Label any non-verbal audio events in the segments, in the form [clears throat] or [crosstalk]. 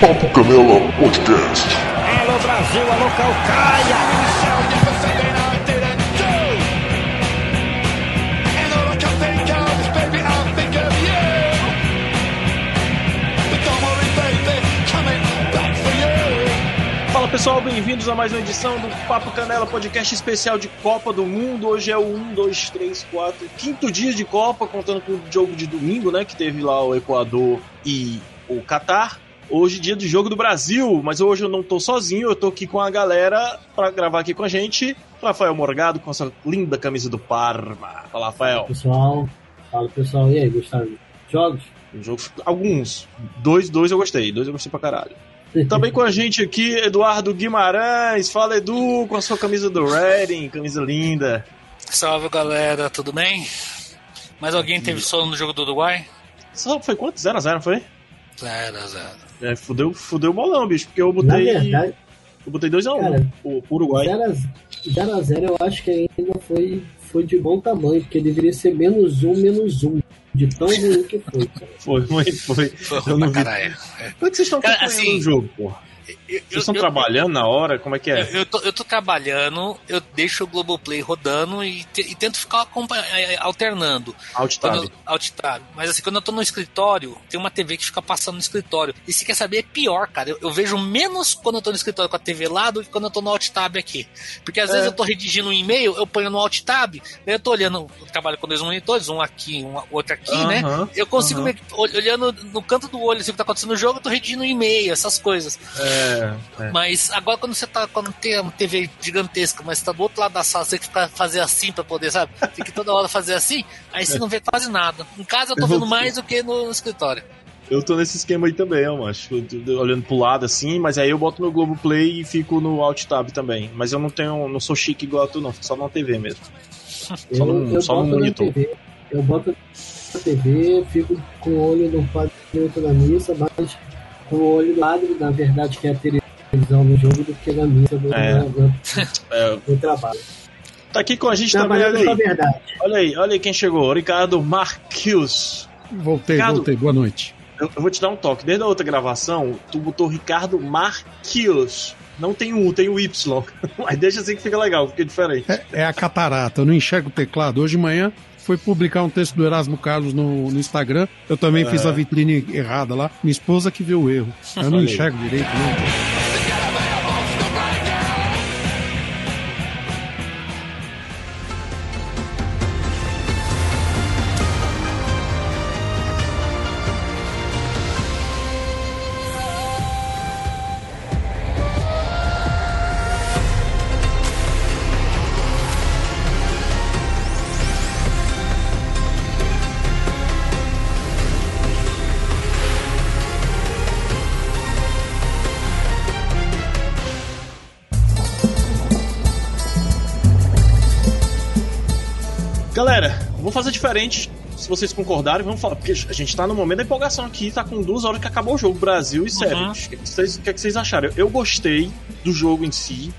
Papo Canela Podcast. Alô Brasil, alô Calcaia! Fala pessoal, bem-vindos a mais uma edição do Papo Canela Podcast especial de Copa do Mundo. Hoje é o 1, 2, 3, 4, quinto dia de Copa, contando com o jogo de domingo, né? Que teve lá o Equador e o Catar. Hoje, dia do jogo do Brasil, mas hoje eu não tô sozinho, eu tô aqui com a galera pra gravar aqui com a gente. Rafael Morgado com essa linda camisa do Parma. Fala, Rafael. Pessoal, fala pessoal, e aí, gostaram? Jogos? Jogos, alguns. Dois, dois eu gostei, dois eu gostei pra caralho. [laughs] Também com a gente aqui, Eduardo Guimarães. Fala, Edu, com a sua camisa do Reading, camisa linda. Salve galera, tudo bem? Mais alguém teve sono no jogo do Uruguai? Só foi quanto? 0x0, não foi? 0x0. É, fudeu, fudeu o bolão, bicho, porque eu botei. Na verdade, eu botei 2x1 Cara, pro, pro Uruguai. 0x0 eu acho que ainda foi, foi de bom tamanho, porque deveria ser menos um, menos um. De tão ruim que foi, cara. Foi, foi, foi. Foi Eu ruim não vi. caralho. Como é que vocês estão acompanhando assim, o jogo, porra? Eu, Vocês eu- estão eu- trabalhando na hora? Como é que é? Eu, eu tô, eu tô trabalhando, eu deixo o Globoplay rodando e, te- e tento ficar acompanha- eh, alternando. Alt Quando tab. eu, alt tab. Mas assim, quando eu tô no escritório, tem uma TV que fica passando no escritório. E se quer saber, é pior, cara. Eu, eu vejo menos quando eu tô no escritório com a TV lá do que quando eu tô no alt tab aqui. Porque às É. vezes eu tô redigindo um e-mail, eu ponho no alt tab, daí eu tô olhando, eu trabalho com dois monitores, um aqui, um outro aqui, né? Aham, Eu consigo ver, ol- olhando no canto do olho assim, o que tá acontecendo no jogo, eu tô redigindo um e-mail, essas coisas. É, é. Mas agora quando você tá. Quando tem uma TV gigantesca, mas tá do outro lado da sala, você tem que ficar, fazer assim pra poder, sabe? Tem que toda hora fazer assim, aí você não vê quase nada. Em casa eu tô vendo mais do que no escritório. Eu tô nesse esquema aí também. Eu tô olhando pro lado assim, mas aí eu boto meu Globoplay e fico no Alt Tab também. Mas eu não tenho, não sou chique igual a tu, não. Fico só na TV mesmo. Só Eu, no, eu só no boto na monitor. TV, eu boto na TV, fico com o olho no padre outro na missa, mas com o olho padre, na verdade, que é a televisão no jogo, do que na missa do, É. do, do- [laughs] É, do trabalho. tá aqui com a gente também, Trabalhando olha com a aí. verdade. Olha aí, olha aí quem chegou. Ricardo Marquios. Voltei, Ricardo. voltei. Boa noite. Eu, eu vou te dar um toque. Desde a outra gravação, tu botou Ricardo Marquios. Não tem o U, tem o Y. [laughs] Mas deixa assim que fica legal, fica diferente. É, é a catarata, eu não enxergo o teclado. Hoje de manhã foi publicar um texto do Erasmo Carlos no, no Instagram. Eu também fiz a vitrine errada lá. Minha esposa que viu o erro. Eu não enxergo direito, não. Diferente. Se vocês concordarem, vamos falar. Porque a gente tá no momento da empolgação aqui, tá com duas horas que acabou o jogo. Brasil e Sérvia. Uhum. O que, é que vocês acharam? Eu gostei do jogo em si,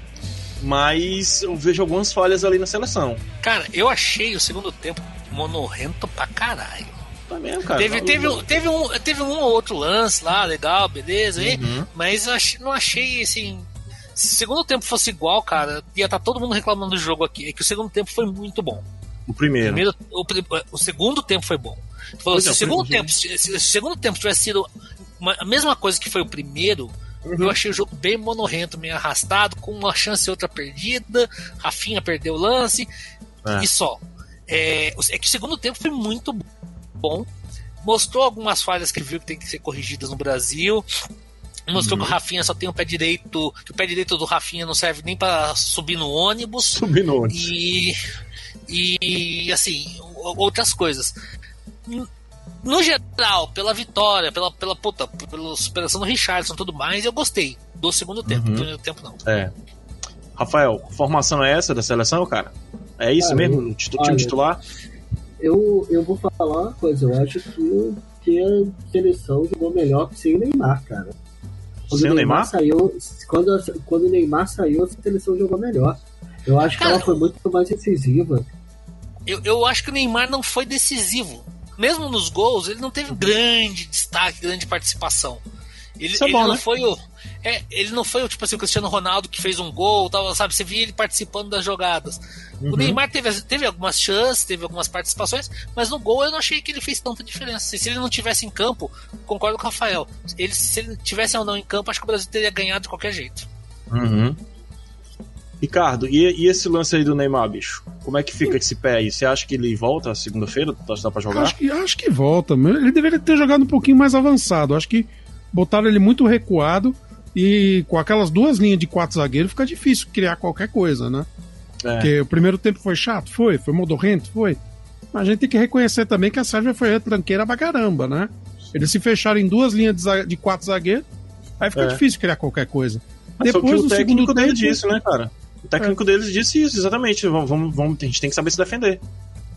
mas eu vejo algumas falhas ali na seleção. Cara, eu achei o segundo tempo monorrento pra caralho. Tá mesmo, cara? Teve, Tá- teve, um- teve, um, teve um ou outro lance lá, legal, beleza, Uhum. mas ach- não achei assim. Se o segundo tempo fosse igual, cara, ia estar todo mundo reclamando do jogo aqui. É que o segundo tempo foi muito bom. O primeiro. Primeiro, o, o segundo tempo foi bom. Tu falou, se, é, o segundo tempo, se, se o segundo tempo tivesse sido uma- a mesma coisa que foi o primeiro, Uhum. eu achei o jogo bem monorrento, meio arrastado, com uma chance e outra perdida. Rafinha perdeu o lance É. e só. É, é que o segundo tempo foi muito bom. Mostrou algumas falhas que viu que tem que ser corrigidas no Brasil. Mostrou Uhum. que o Rafinha só tem o pé direito, que o pé direito do Rafinha não serve nem para subir no ônibus. Subindo onde? E, e assim, outras coisas. No geral, pela vitória, pela, pela puta, pela superação do Richardson e tudo mais, eu gostei do segundo tempo. Uhum. Do primeiro tempo, não. É. Rafael, formação é essa da seleção, cara? É isso Cara, mesmo? eu- time olha, titular? Eu, eu vou falar uma coisa, eu acho que, que a seleção jogou melhor que sem o Neymar, cara. Quando Sem o Neymar? saiu, quando, a- quando o Neymar saiu, a seleção jogou melhor. Eu acho que Cara, ela foi muito mais decisiva. Eu, eu acho que o Neymar não foi decisivo. Mesmo nos gols, ele não teve grande destaque, grande participação. Ele, Isso é ele bom, não né? foi o. É, ele não foi o tipo assim, o Cristiano Ronaldo que fez um gol, tal, sabe? Você via ele participando das jogadas. Uhum. O Neymar teve, teve algumas chances, teve algumas participações, mas no gol eu não achei que ele fez tanta diferença. Se ele não tivesse em campo, concordo com o Rafael. Ele, se ele tivesse ou não em campo, acho que o Brasil teria ganhado de qualquer jeito. Uhum. Ricardo, e, e esse lance aí do Neymar, bicho? Como é que fica esse pé aí? Você acha que ele volta segunda-feira? Dá pra jogar? Acho que, acho que volta. Ele deveria ter jogado um pouquinho mais avançado. Acho que botaram ele muito recuado e com aquelas duas linhas de quatro zagueiros fica difícil criar qualquer coisa, né? É. Porque o primeiro tempo foi chato? Foi. Foi modorrento? Foi. Mas a gente tem que reconhecer também que a Sérvia foi tranqueira pra caramba, né? Eles se fecharam em duas linhas de, de quatro zagueiros, aí fica É. difícil criar qualquer coisa. Mas só que Depois, o no técnico segundo tempo, disse, né, cara? O técnico deles disse isso, exatamente. Vamos, vamos, vamos- a gente tem que saber se defender.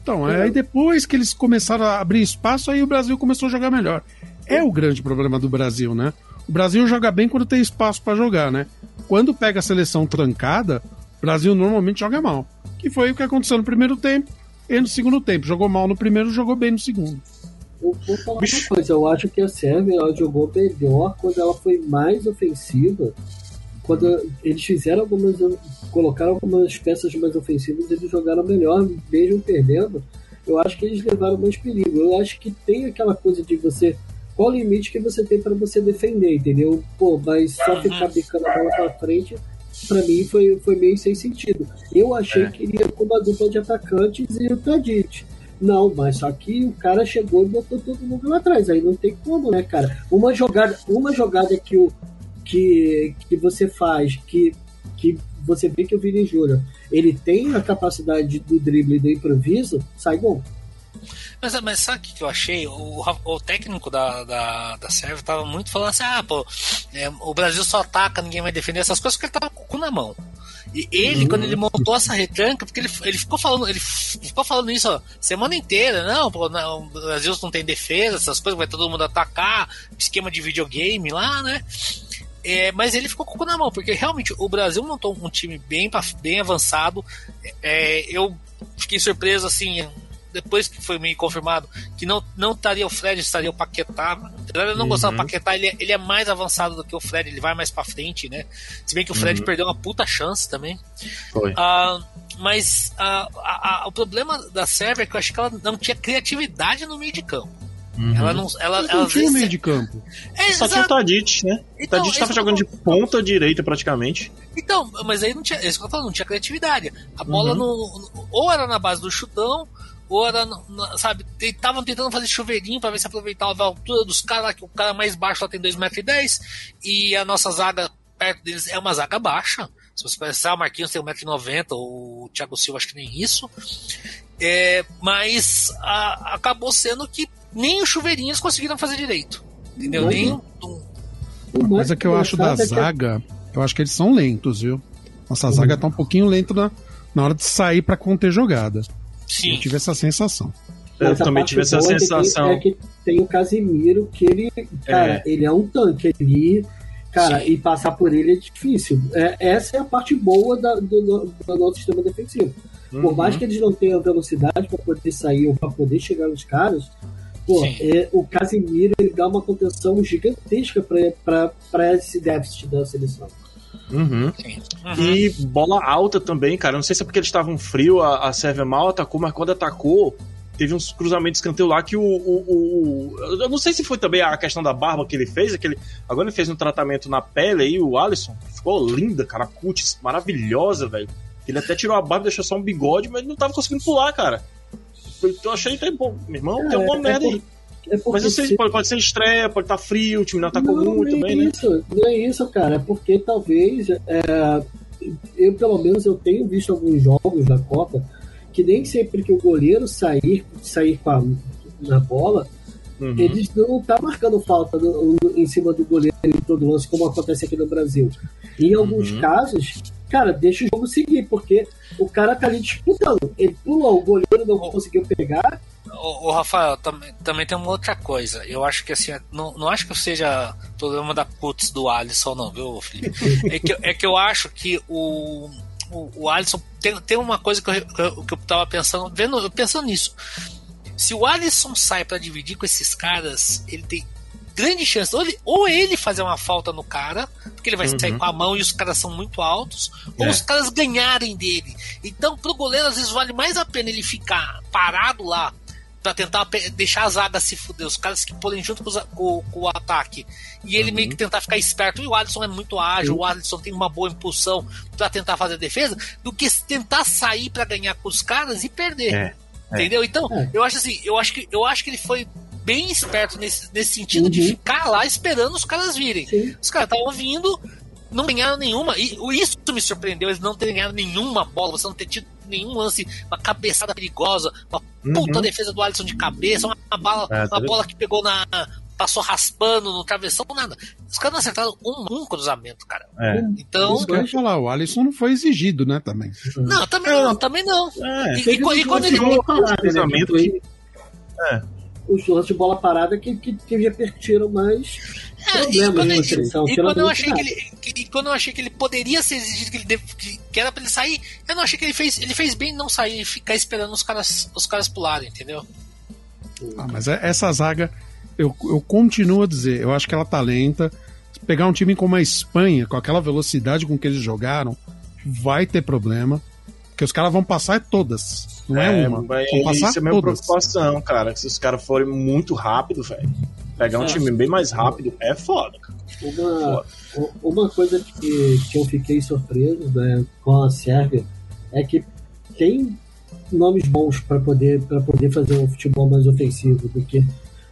Então, aí depois que eles começaram a abrir espaço, aí o Brasil começou a jogar melhor. É o grande problema do Brasil, né? O Brasil joga bem quando tem espaço pra jogar, né? Quando pega a seleção trancada, o Brasil normalmente joga mal. Que foi o que aconteceu no primeiro tempo e no segundo tempo. Jogou mal no primeiro, jogou bem no segundo. Eu vou falar uma coisa, eu acho que a Sérvia ela jogou melhor quando ela foi mais ofensiva. Quando eles fizeram algumas. colocaram algumas peças mais ofensivas, eles jogaram melhor, mesmo perdendo. Eu acho que eles levaram mais perigo. Eu acho que tem aquela coisa de você. Qual o limite que você tem para você defender, entendeu? Pô, mas só ficar bicando a bola pra frente, pra mim foi, foi meio sem sentido. Eu achei É. que iria com uma dupla de atacantes e o Tadic. Não, mas só que o cara chegou e botou todo mundo lá atrás. Aí não tem como, né, cara? Uma jogada, uma jogada que, o, que, que você faz, que, que você vê que o Vini Júnior ele tem a capacidade do drible e do improviso, sai gol. Mas, mas sabe o que eu achei? O, o técnico da, da, da Sérvia tava muito falando assim: ah, pô, é, o Brasil só ataca, ninguém vai defender essas coisas, porque ele tava com o cu na mão. E ele, quando ele montou essa retranca, porque ele, ele ficou falando, ele ficou falando isso ó, semana inteira, não, pô, não, o Brasil não tem defesa, essas coisas, vai todo mundo atacar, esquema de videogame lá, né? É, mas ele ficou com o cu na mão, porque realmente o Brasil montou um time bem, bem avançado. É, eu fiquei surpreso, assim, depois que foi meio confirmado, que não, não estaria o Fred, estaria o Paquetá. Apesar de eu não gostar do Paquetá, ele é, ele é mais avançado do que o Fred, ele vai mais pra frente, né? Se bem que o Fred perdeu uma puta chance também. Foi. Ah, mas ah, a- a- o problema da Sérvia é que eu acho que ela não tinha criatividade no meio de campo. Ela não. Ela, ela não tinha o às meio vezes- de campo. É, Só tinha o exato. Tadic, né? O Então, Tadic tava jogando de ponta direita praticamente. Então, mas aí não tinha. Isso que eu tô falando, não tinha criatividade. A bola Uhum. no, ou era na base do chutão, ou era, sabe, estavam tentando fazer chuveirinho pra ver se aproveitava a altura dos caras, lá, que o cara mais baixo lá tem 2,10m, e a nossa zaga perto deles é uma zaga baixa. Se você pensar, o Marquinhos tem 1,90m, o Thiago Silva acho que nem isso. É, mas a- acabou sendo que nem os chuveirinhos conseguiram fazer direito. Entendeu? Uhum. Nem um- O mais Coisa que eu acho da é zaga, eu acho que eles são lentos, viu? Nossa zaga tá um pouquinho lenta na, na hora de sair pra conter jogada. Sim. Eu tive essa sensação. Eu Mas também tive essa é sensação. É que tem o Casimiro, que ele, cara, ele é um tanque ali, cara, Sim. e passar por ele é difícil. É, essa é a parte boa da- do, do nosso sistema defensivo. Por Uhum. mais que eles não tenham velocidade para poder sair ou para poder chegar nos caras, pô, é, o Casimiro ele dá uma contenção gigantesca para esse déficit da seleção. Uhum. Uhum. E bola alta também, cara. Não sei se é porque eles estavam frio, a, a Sérvia mal atacou, mas quando atacou, teve uns cruzamentos de escanteio lá que o, o, o- Eu não sei se foi também a questão da barba que ele fez, aquele. Agora ele fez um tratamento na pele aí, o Alisson. Ficou linda, cara. Cutis maravilhosa, velho. Ele até tirou a barba, deixou só um bigode, mas ele não tava conseguindo pular, cara. Eu achei até bom. Meu irmão, É, tem uma é merda por- aí. É Mas eu sei, se- pode, pode ser estreia, pode estar frio, o time não atacou não, muito também, é né? isso, não é isso, cara. É porque talvez é, eu pelo menos eu tenho visto alguns jogos da Copa que nem sempre que o goleiro sair sair com a, na bola Uhum. eles não tá marcando falta no- no- em cima do goleiro em todo lance como acontece aqui no Brasil. Em alguns Uhum. casos, cara, deixa o jogo seguir porque o cara tá ali disputando. Ele pulou, o goleiro não Oh. conseguiu pegar. O, Rafael, também, também tem uma outra coisa. Eu acho que assim, não, não acho que seja problema da putz do Alisson, não, viu, Felipe? [laughs] É que, é que eu acho que o, o, o Alisson tem, tem uma coisa que eu, que eu, que eu tava pensando, vendo, pensando nisso. Se o Alisson sai pra dividir com esses caras, ele tem grande chance ou ele, ou ele fazer uma falta no cara, porque ele vai sair com a mão e os caras são muito altos, ou É. os caras ganharem dele. Então, pro goleiro, às vezes vale mais a pena ele ficar parado lá pra tentar deixar a zaga se fuder, os caras que podem junto com, os com- com o ataque. E ele meio que tentar ficar esperto. E o Alisson é muito ágil, o Alisson tem uma boa impulsão pra tentar fazer a defesa, do que tentar sair pra ganhar com os caras e perder. É, é. Entendeu? Então, É. eu acho assim, eu acho que, eu acho que ele foi bem esperto nesse, nesse sentido de Uhum. ficar lá esperando os caras virem. Sim. Os caras estavam vindo, não ganharam nenhuma. E o- isso me surpreendeu, eles não terem ganhado nenhuma bola, você não ter tido nenhum lance, uma cabeçada perigosa, uma puta defesa do Alisson de cabeça, uma, uma bala, Uhum. É, uma bola que pegou na. passou raspando no travessão, nada. Os caras não acertaram um, um cruzamento, cara. É. Então. Isso que eu ia falar, o Alisson não foi exigido, né, também. Não, também não, também não. É. E, e e quando ele. de parada, né, cruzamento que- É. Os lances de bola parada que, que, que repertiram mais É, problemas na ele- seleção. e quando eu achei que ele, que- e quando eu achei que ele poderia ser exigido, que, ele deve- que, que era pra ele sair, eu não achei que ele fez. Ele fez bem não sair e ficar esperando os caras, os caras pularem, entendeu? Ah, mas é- essa zaga, eu, eu continuo a dizer, eu acho que ela tá lenta. Se pegar um time como a Espanha, com aquela velocidade com que eles jogaram, vai ter problema. Porque os caras vão passar todas. Não é, uma. mas Vão passar isso é a minha preocupação, cara. Se os caras forem muito rápido, velho. Pegar um É. time bem mais rápido é foda, cara. Uma, u- uma coisa que, que eu fiquei surpreso né, com a Sérvia é que tem nomes bons para poder, pra poder fazer um futebol mais ofensivo do que,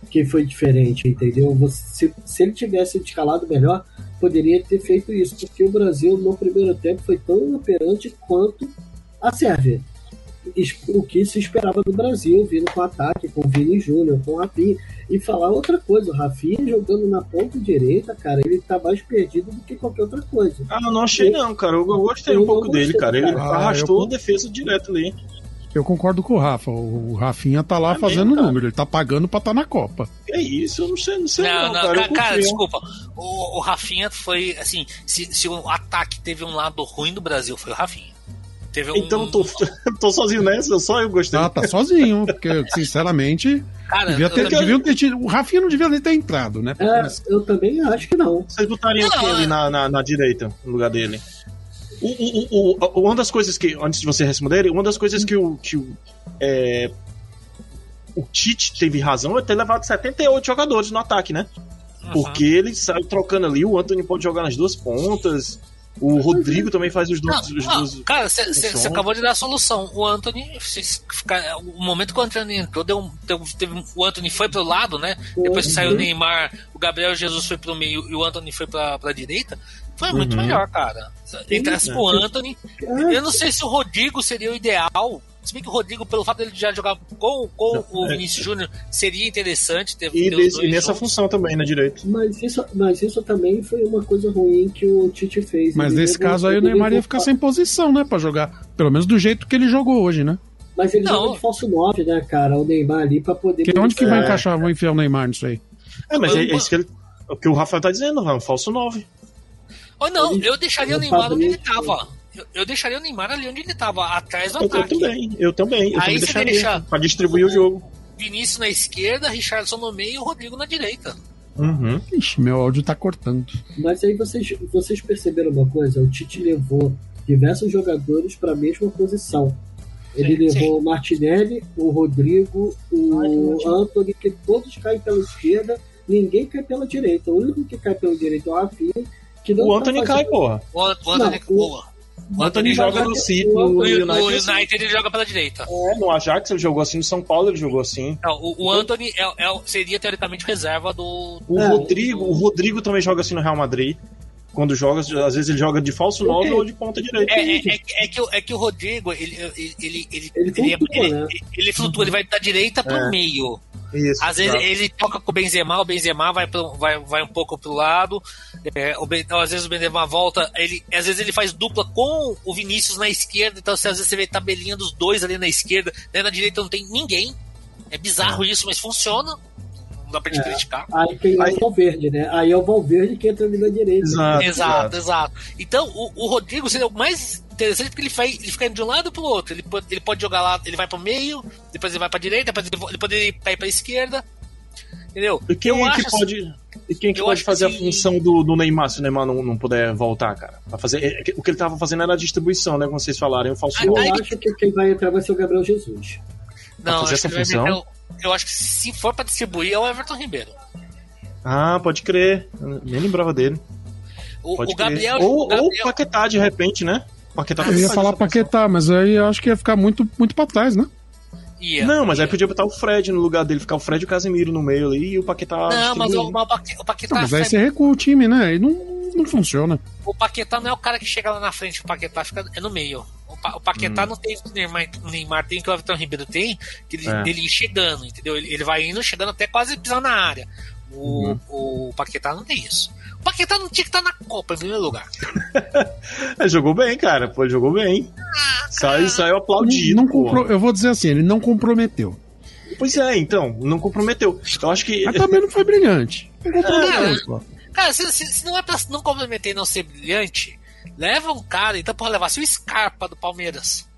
que foi diferente, entendeu? Você, se, se ele tivesse escalado melhor, poderia ter feito isso, porque o Brasil no primeiro tempo foi tão inoperante quanto a Sérvia. O que se esperava do Brasil, vindo com ataque, com o Vini Júnior, com o Rafinha. E falar outra coisa, o Rafinha jogando na ponta direita, cara, ele tá mais perdido do que qualquer outra coisa. Ah, eu não achei não, cara. Eu, eu gostei um pouco não dele, gostei, cara. Ele. Ah, arrastou eu- a defesa direto ali. Eu concordo com o Rafa. O Rafinha tá lá É fazendo mesmo, número, ele tá pagando pra estar na Copa. Que isso, eu não sei, não sei Não, não, não, cara. cara, desculpa. O, o Rafinha foi, assim, se, se o ataque teve um lado ruim do Brasil, foi o Rafinha. Teve um, Então eu tô, [laughs] tô sozinho nessa, só eu gostei. Ah, tá sozinho, porque, sinceramente, Cara, devia eu ter, também- deviam ter tido. O Rafinha não devia nem ter entrado, né? É, começar. eu também acho que não. Vocês botariam quem ali é- na, na, na direita, no lugar dele? O, o, o, o- uma das coisas que, antes de você responder, uma das coisas que o, que o, é, o Tite teve razão é ter levado 78 jogadores no ataque, né? Uhum. Porque ele saiu trocando ali, o Anthony pode jogar nas duas pontas, o Rodrigo também faz os Não, dois. os não, dois- cara, você acabou de dar a solução. O Anthony, se ficar- o momento que o Anthony entrou, deu, deu- teve o Anthony foi pro lado, né? Depois que saiu o Uhum. Neymar, o Gabriel Jesus foi pro meio e o Anthony foi pra, pra direita. Foi muito Uhum. melhor, cara. Entrasse com o Anthony. Eu não sei se o Rodrigo seria o ideal. Se bem que o Rodrigo, pelo fato dele já jogar com, com o Vinícius Júnior, seria interessante ter, E, ter os desse- dois e nessa juntos. função também, na direita. Mas isso, mas isso também foi uma coisa ruim que o Tite fez. Mas Ele nesse caso aí o Neymar ia ficar sem posição, né? Pra jogar. Pelo menos do jeito que ele jogou hoje, né? Mas ele Não. joga de falso 9, né, cara? O Neymar ali pra poder. Que onde que vai É. encaixar? Vou enfiar o Neymar nisso aí. É, mas é, é isso que ele, o que o Rafael tá dizendo, é um falso 9. Ou não, eu deixaria o ele Neymar onde ele tava. Eu, eu deixaria o Neymar ali onde ele tava, atrás do Eu, eu ataque. também, eu também. Eu Aí também você deixaria deixa- pra distribuir o jogo. Vinícius na esquerda, Richardson no meio e o Rodrigo na direita. Uhum. Ixi, meu áudio tá cortando. Mas aí vocês, vocês perceberam uma coisa? O Tite levou diversos jogadores para a mesma posição. Ele Sim, levou o Martinelli, o Rodrigo, o Anthony, que todos caem pela esquerda, ninguém cai pela direita. O único que cai pela direita é o Rafinha, que não O tá Anthony fazendo- cai, porra. O, o Anthony Não, o- boa. O Anthony joga no City, o- no O, United. assim. United ele joga pela direita. É, no Ajax ele jogou assim, no São Paulo ele jogou assim. Não, o, o Anthony é, é seria teoricamente reserva do. O É. Rodrigo, o Rodrigo também joga assim no Real Madrid. Quando joga, às vezes ele joga de falso 9 ou de ponta direita. É, é, é, é que, o- é que o Rodrigo, ele, ele, ele, ele, Ele ele, flutua, ele- né? ele flutua, ele vai da direita pro É. meio. Isso. Às vezes ele toca com o Benzema, o Benzema vai, pro, vai, vai um pouco pro lado, é, o Ben- então, às vezes o Benzema volta, ele, às vezes ele faz dupla com o Vinícius na esquerda, então assim, às vezes você vê tabelinha dos dois ali na esquerda, né, na direita não tem ninguém. É bizarro isso, mas funciona. Não dá pra te É. criticar. Aí tem Aí- o Valverde, né? Aí é o Valverde que entra ali na direita. Exato, Exato, exato. Então, o, o Rodrigo seria o mais interessante porque ele, vai, ele fica indo de um lado pro outro. Ele pode, ele pode jogar lá, ele vai pro meio, depois ele vai pra direita, depois ele, ele poderia ir pra ir pra esquerda. Entendeu? E quem eu é que pode, e quem é que eu pode fazer que- a função do, do Neymar se o Neymar não, não puder voltar, cara? Pra fazer, é, é, o que ele tava fazendo era a distribuição, né? Como vocês falaram, o falso. Eu acho que quem vai entrar vai ser o Gabriel Jesus. Não, fazer essa função? meter o- eu acho que se for pra distribuir é o Everton Ribeiro. Ah, pode crer. Eu nem lembrava dele. O, Pode o Gabriel. Ou, o Gabriel ou Paquetá, de repente, né? Paquetá Eu ia falar. Paquetá, mas aí eu acho que ia ficar muito, muito pra trás, né? ia, Não, mas ia. aí podia botar o Fred no lugar dele, ficar o Fred e o Casemiro no meio ali e o Paquetá. Não, mas o, o Paque- o Paquetá. Não, mas aí sai- você recua o time, né? E não, não funciona. O Paquetá não é o cara que chega lá na frente, o Paquetá fica é no meio. O, Pa- o Paquetá Hum. não tem o que o Neymar, o Neymar tem, que o Everton Ribeiro tem, que ele, É. dele ir chegando, entendeu? Ele, ele vai indo, chegando até quase pisar na área. O, Uhum. o Paquetá não tem isso. O Paquetá não tinha que estar na Copa em primeiro lugar. [laughs] É, jogou bem, cara. Pô, jogou bem. Saiu, saiu aplaudido. Não pô. compro- Eu vou dizer assim, ele não comprometeu. Pois é, então, não comprometeu. Eu acho que. Mas também não foi brilhante. Não [laughs] comprometeu, Cara, pô. Cara, se, se- se não é pra não comprometer e não ser brilhante, leva um cara, então pode levar se o Scarpa do Palmeiras.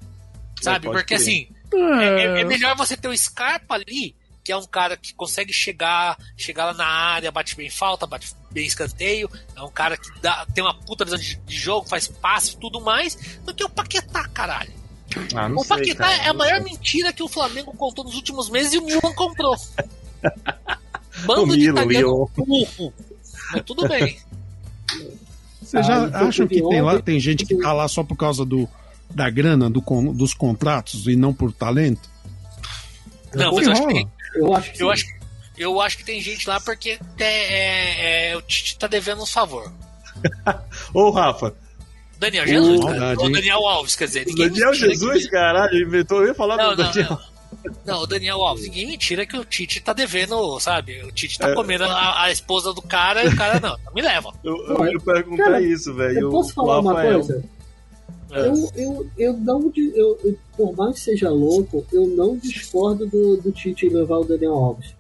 Sabe? Porque crer. assim, é, é- é É, melhor você ter o Scarpa ali, que é um cara que consegue chegar, chegar lá na área, bate bem falta, bate bem escanteio, é um cara que dá, tem uma puta visão de, de jogo, faz passe e tudo mais, do que o Paquetá, caralho. Ah, não o sei, Paquetá cara, é a maior sei. mentira que o Flamengo contou nos últimos meses e o Milan comprou. [laughs] O Bando de italiano burro. Mas tudo bem. Vocês já Ah, então acham que teve tem, lá, tem gente que tá lá só por causa do, da grana, do, con- dos contratos e não por talento? Não, mas eu acho que Eu acho que Eu acho, eu acho que tem gente lá porque é, é- é, o Tite tá devendo uns favor. [laughs] Ô, Rafa, Daniel Jesus, Maldade, cara. Ou? Daniel Alves, quer dizer. Daniel Jesus, que- caralho, inventou. Eu ia falar Não, do não, Daniel. não. Não, o Daniel Alves, ninguém me tira que o Tite tá devendo, sabe? O Tite tá É. comendo a, a esposa do cara e o cara não, me leva. Eu, eu ia perguntar Cara, isso, velho. Eu posso falar uma Rafael. coisa? É. Eu, eu, eu não. Eu, eu- por mais que seja louco, eu não discordo do, do Tite levar o Daniel Alves.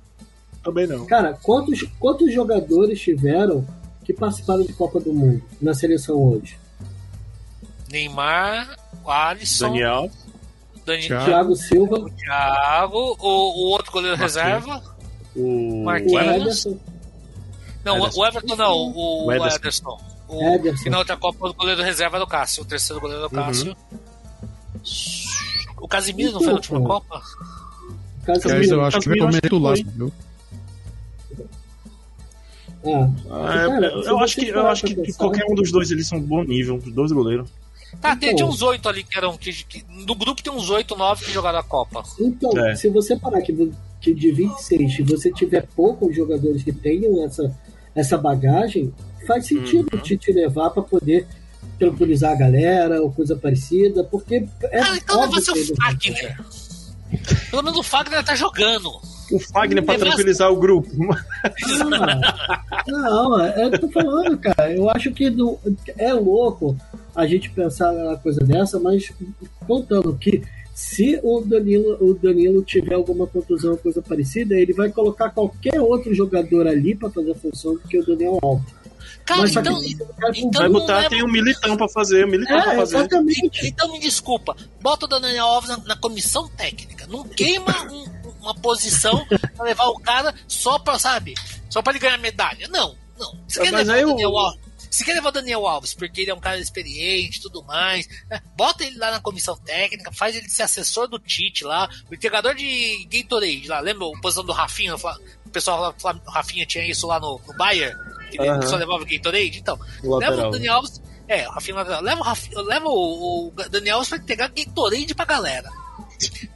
Também não. Cara, quantos, quantos jogadores tiveram que participaram de Copa do Mundo na seleção hoje? Neymar, o Alisson, Daniel. Dani, Thiago. Thiago Silva, o Thiago, o, o outro goleiro reserva. O. o Marquinhos. Ederson, Não, o- Ederson. o Everton não, o, O o Ederson. Ederson. O, Ederson. que na outra Copa o goleiro reserva era o Cássio, o terceiro goleiro era o Uhum. Cássio. O Casimiro não foi na última Então, Copa? Caso Mas eu acho que vai que titular, foi. viu? Ah, Ah, Cara, eu, eu você acho que, eu acho que pensar- qualquer um dos dois eles são bom nível, os dois goleiros. Tá, tem, Então. tinha uns oito ali que eram. Que, que, do grupo tem uns oito, nove que jogaram a Copa. Então, É. se você parar que, que de 26, se você tiver poucos jogadores que tenham essa, essa bagagem, faz sentido Uhum. o Tite levar para poder tranquilizar a galera ou coisa parecida, porque é ah, então óbvio seu que ele- Fagner. Pelo menos o Fagner tá jogando. O Fagner pra Leva- tranquilizar o grupo. Ah, [laughs] não, é o que eu tô falando, cara. Eu acho que não- é louco a gente pensar uma coisa dessa, mas contando que se o Danilo, o Danilo tiver alguma contusão ou coisa parecida, ele vai colocar qualquer outro jogador ali para fazer a função do que o Daniel Alves. Cara, Mas então. que então Vai não botar, leva- tem um militão pra fazer, um militão pra É, fazer. exatamente. Então me desculpa, bota o Daniel Alves na, na comissão técnica. Não queima [laughs] um- uma posição pra levar o cara só pra, sabe? Só pra ele ganhar medalha. Não, não. Você quer levar o Daniel Alves? Se quer levar o Daniel Alves porque ele é um cara experiente e tudo mais, né? bota ele lá na comissão técnica, faz ele ser assessor do Tite lá, o entregador de Gatorade lá, lembra a posição do Rafinha? O pessoal Rafinha tinha isso lá no, no Bayern, que ele Aham. só levava Gatorade? Então, O Leva lateral. o Daniel Alves. É, o Rafinha lateral. Leva o, Rafinha, leva o, o Daniel Alves pra entregar Gatorade pra galera.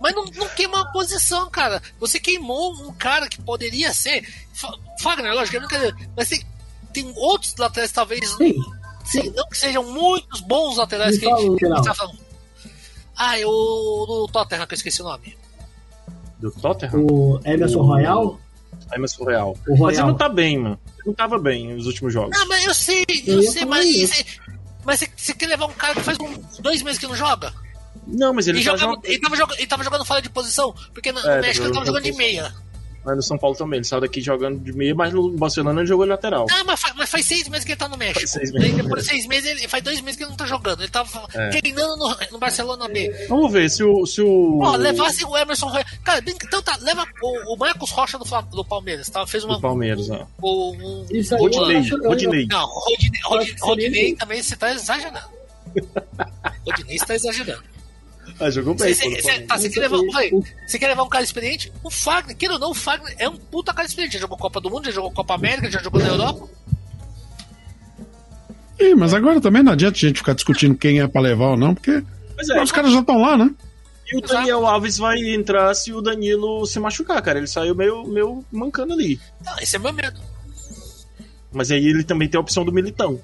Mas não, não queima a posição, cara. Você queimou um cara que poderia ser. Fa- Fagner, lógico, é brincadeira. Mas tem, tem outros laterais, talvez. Sim, se- Não que sejam muitos bons laterais Me que a gente tá falando. Ah, é o do Tottenham, que eu esqueci o nome. Do Tottenham? o Emerson O- Royal, Emerson Real. o Mas ele Royal. não tá bem, mano. Não tava bem nos últimos jogos. Ah, mas eu sei, Eu eu sei, mas. isso. Mas você, você quer levar um cara que faz uns dois meses que não joga? Não, mas ele Ele, tá jogava, jogando. ele, tava jogando, ele tava jogando fora de posição, porque no, É, México ele tava jogando de meia. Mas no São Paulo também. Ele saiu daqui jogando de meia, mas no Barcelona ele jogou de lateral. Ah, mas faz, mas faz seis meses que ele tá no México. Faz seis meses. Depois de seis meses, ele faz dois meses que ele não tá jogando. Ele tava É. treinando no, no Barcelona B. Vamos ver se o. Se o... Ó, levasse o Emerson Royal. Cara, bem que- então tá, leva o, o Marcos Rocha do, Flam- do Palmeiras, tá? Fez uma. do Palmeiras, ó. O, um- Isso aí Rodinei, Rodinei. não, Rodinei, Rodinei, Rodinei também você tá exagerando. [laughs] Rodinei você tá exagerando. Ah, jogou bem. Você, tá, você quer levar, o- você quer levar um cara experiente? O Fagner, queira ou não, o Fagner é um puta cara experiente. Já jogou Copa do Mundo, já jogou Copa América, já jogou na Europa. Ih, mas agora também não adianta a gente ficar discutindo quem é pra levar ou não, porque é, os caras já estão lá, né? E o Daniel Alves vai entrar se o Danilo se machucar, cara. Ele saiu meio, meio mancando ali. Não, esse é meu medo. Mas aí ele também tem a opção do Militão.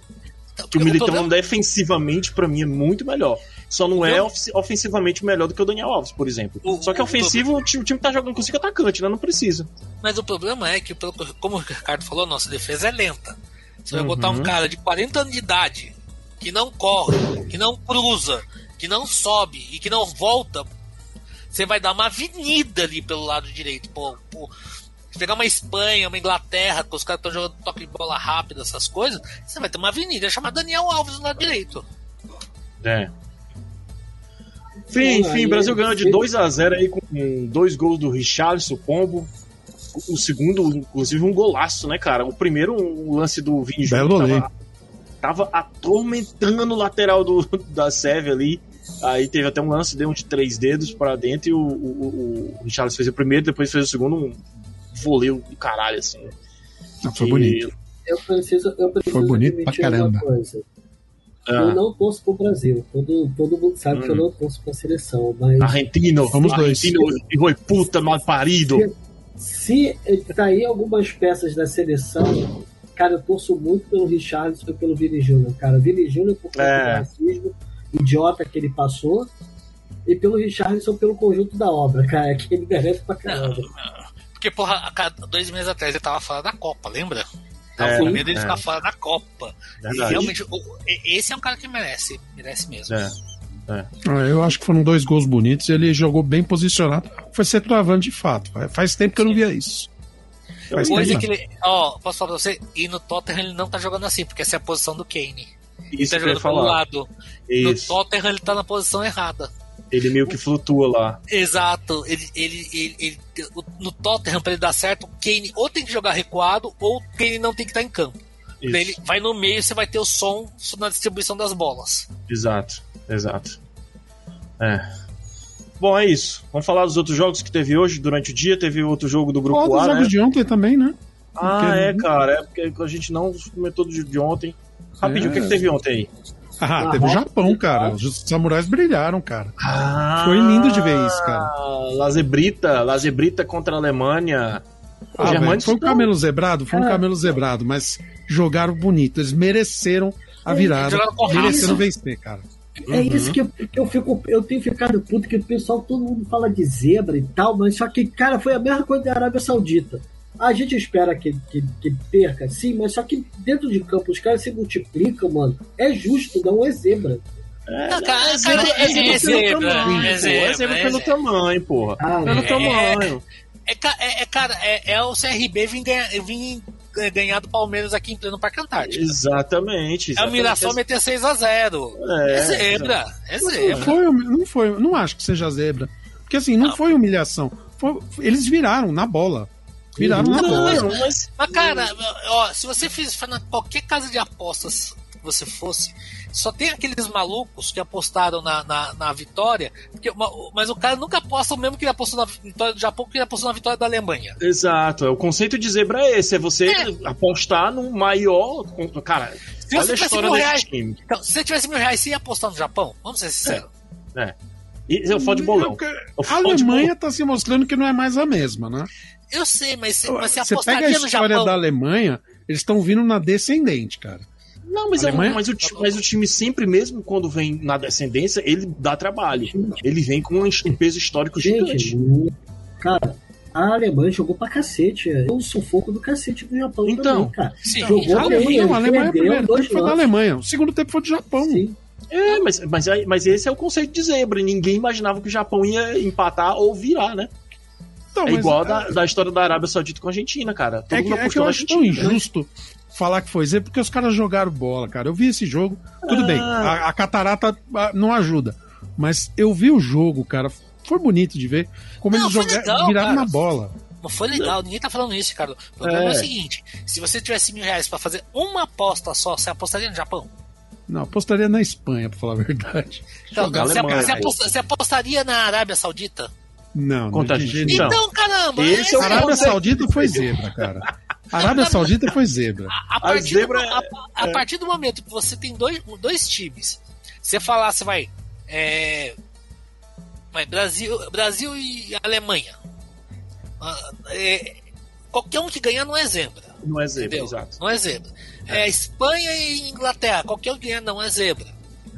Então, Que o Militão problema- defensivamente, pra mim, é muito melhor. Só não é ofensivamente melhor do que o Daniel Alves, por exemplo. O- Só que ofensivo, o time, o time tá jogando com cinco atacantes, né? Não precisa. Mas o problema é que, como o Ricardo falou, nossa defesa é lenta. Você vai Uhum. botar um cara de 40 anos de idade, que não corre, que não cruza, que não sobe e que não volta. Você vai dar uma avenida ali pelo lado direito. Pô, pô, se pegar uma Espanha, uma Inglaterra, que os caras estão jogando toque de bola rápido, essas coisas, você vai ter uma avenida chamada Daniel Alves do lado direito. É. Enfim, o Brasil ganhou de Sim. 2 a 0 aí com dois gols do Richarlison, Pombo. O segundo, inclusive, um golaço, né, cara? O primeiro, um lance do Vini Júnior, tava, tava atormentando o lateral do, da Sérvia ali. Aí teve até um lance, deu um de três dedos para dentro e o, o, o, Richarlison fez o primeiro, depois fez o segundo, um voleio do caralho, assim. Ah, Foi bonito. Eu preciso, eu preciso Foi bonito pra caramba. uma coisa. Ah, Eu não torço pro Brasil. Todo, todo mundo sabe que eu Hum. não torço pra seleção. Mas Argentino, Vamos dois. Argentino, de puta, mal parido. se sair algumas peças da seleção, cara, eu torço muito pelo Richarlison e pelo Vini Júnior, cara. Vini Júnior por conta É. do racismo idiota que ele passou. E pelo Richarlison pelo conjunto da obra, cara, que ele merece pra caramba. Porque, porra, a cada dois meses atrás ele tava fora da Copa, lembra? Tava É, com medo dele é. ficar fora da Copa. E Verdade. realmente, esse é um cara que merece. Merece mesmo. É. Ah, Eu acho que foram dois gols bonitos. Ele jogou bem posicionado. Foi centroavante de fato. Faz- tempo que eu não via isso. Faz Coisa tempo. que ele. Ó, posso falar pra você? E no Tottenham ele não tá jogando assim, porque essa é a posição do Kane. Ele Isso tá eu ia jogando pelo lado. No Isso. Tottenham ele tá na posição errada. Ele meio que flutua lá. Exato. Ele, ele, ele, ele- no Tottenham, pra ele dar certo, o Kane ou tem que jogar recuado, ou o Kane não tem que estar em campo. Isso. Ele vai no meio você vai ter o som na distribuição das bolas. Exato, exato. É. Bom, é isso. Vamos falar dos outros jogos que teve hoje durante o dia. Teve outro jogo do grupo Fala dos A, jogos né? de ontem também, né? Ah, Porque- é, cara. É porque a gente não comentou de ontem. Rapidinho, É. o que, que teve ontem aí? Ah, Ah, teve o Japão, cara. Os samurais brilharam, cara. Ah, Foi lindo de ver isso, cara. Lazebrita, Lazebrita contra a Alemanha. Ah, velho, foi um camelo zebrado? Foi um É. camelo zebrado, mas jogaram bonito. Eles mereceram a virada. com Mereceram vencer, cara. É isso que eu, que eu fico. Eu tenho ficado puto que o pessoal, todo mundo fala de zebra e tal, mas só que, cara, foi a mesma coisa da Arábia Saudita. A gente espera que, que, que perca, sim, mas só que dentro de campo os caras se multiplicam, mano. É justo, não é zebra. É, Não, cara, é zebra, cara, é zebra é pelo zebra, tamanho, é zebra, É zebra é pelo zebra. tamanho, porra. Ah, Pelo é. tamanho. É, ca- é, é, cara, é, é o CRB vir, ganhar, eh, ganhar do Palmeiras aqui em pleno Parque Antártico. Exatamente. É o exatamente. Mirassol meter 6x0. É, É, zebra, é Não zebra. foi, não foi, não acho que seja zebra. Porque assim, não, Não. foi humilhação. Foi- eles viraram na bola. Viraram bola. Não, mas Mas, cara, ó, se você fizer na qualquer casa de apostas que você fosse, só tem aqueles malucos que apostaram na, na, na vitória, porque, ma- mas o cara nunca aposta o mesmo que ele apostou na vitória do Japão, que ele apostou na vitória da Alemanha. Exato, é, o conceito de zebra é esse, é você É. apostar no maior. Cara, Se olha você a tivesse história mil desse reais, time. então, se você tivesse mil reais, você ia apostar no Japão? Vamos ser sinceros. E é o foto de bolão. Porque O A Alemanha tá se mostrando que não é mais a mesma, né? Eu sei, mas, se- mas você Você pega a história Japão. da Alemanha, eles estão vindo na descendente, cara. Não, mas, é- Alemanha? mas, o, mas o time sempre, mesmo quando vem na descendência, ele dá trabalho. Ele vem com um peso histórico Gente, gigante. cara, a Alemanha jogou pra cacete. É um sufoco do cacete do Japão Então, também, cara. Sim, Jogou A bem, Alemanha, não, a Alemanha o perdeu primeiro dois tempo foi da. Alemanha. O segundo tempo foi do Japão. Sim. É, mas, mas, aí- mas esse é o conceito de zebra. Ninguém imaginava que o Japão ia empatar ou virar, né? Então, É mas igual é- da, da história da Arábia Saudita com a Argentina, cara. Todo É que, mundo é que eu acho tão injusto falar que foi zebra, porque os caras jogaram bola, cara. Eu vi esse jogo, tudo Ah. bem, a, a catarata ah, não ajuda, mas eu vi o jogo, cara. Foi bonito de ver como Não, eles jogaram, legal, viraram cara. na bola. Não foi legal, ninguém tá falando isso, Ricardo. O problema é, É. o seguinte: se você tivesse mil reais pra fazer uma aposta só, você apostaria no Japão? Não, apostaria na Espanha, pra falar a verdade. Então, você, Alemanha, você pô. aposta- você apostaria na Arábia Saudita? Não, Contra não a gente, Não. nenhum. Então, caramba, Esse esse é é Arábia. Saudita foi zebra, cara. A Arábia Saudita foi zebra. A, a A partir zebra do, é- a, a partir do momento que você tem dois, dois times, você falar, você vai, é, vai Brasil, Brasil e Alemanha. Ah, é, qualquer um que ganhar não é zebra. Não é zebra, Entendeu? exato. Não é zebra. É, Espanha e Inglaterra, qualquer um que ganhar não é zebra.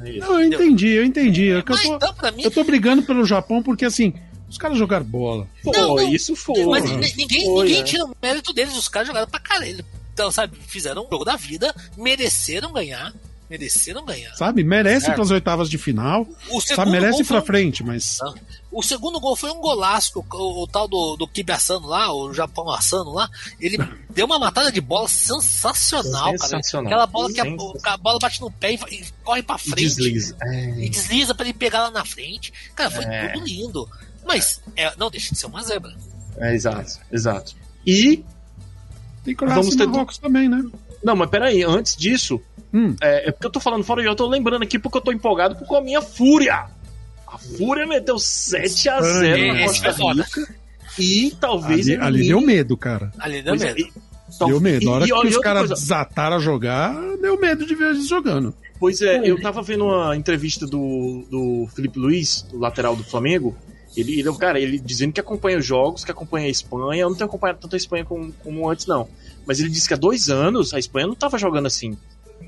É isso. Não, eu entendi, eu entendi. É que eu, tô, então, mim, eu tô brigando pelo Japão porque, assim, os caras jogaram bola. Pô, Não, não. isso foi. mas ninguém, Foi, ninguém é. tira o mérito deles, os caras jogaram pra caralho. Então, sabe, fizeram um jogo da vida, mereceram ganhar, mereceram ganhar. Sabe? Merece Certo. pras oitavas de final. O Sabe? Merece foi um- frente, mas. O segundo gol foi um golaço, o, o- o tal do, do Kibe Asano lá, o Japão Asano lá, ele [laughs] deu uma matada de bola sensacional, Sensacional. cara. Aquela bola que a, a bola bate no pé e, e corre pra E frente. desliza. É. E desliza pra ele pegar lá na frente. Cara, foi É. tudo lindo. Mas é, não deixa de ser uma zebra. É, exato, exato. E. Tem Croácia Vamos e ter Marrocos também, né? Não, mas peraí, antes disso, Hum. é, é porque eu tô falando fora e eu tô lembrando aqui porque eu tô empolgado com a minha Fúria. A Fúria meteu 7x0 Esse na Costa foda. Rica. E talvez. Ali, ali deu medo, cara. Ali deu Pois é, medo. e- Deu medo. Na hora e- e olha que os caras desataram a jogar, deu medo de ver eles jogando. Pois é, eu tava vendo uma entrevista do, do Felipe Luiz, o lateral do Flamengo. Ele, ele, cara, ele dizendo que acompanha os jogos, que acompanha a Espanha. Eu não tenho acompanhado tanto a Espanha como, como antes, não. Mas ele disse que há dois anos a Espanha não tava jogando assim.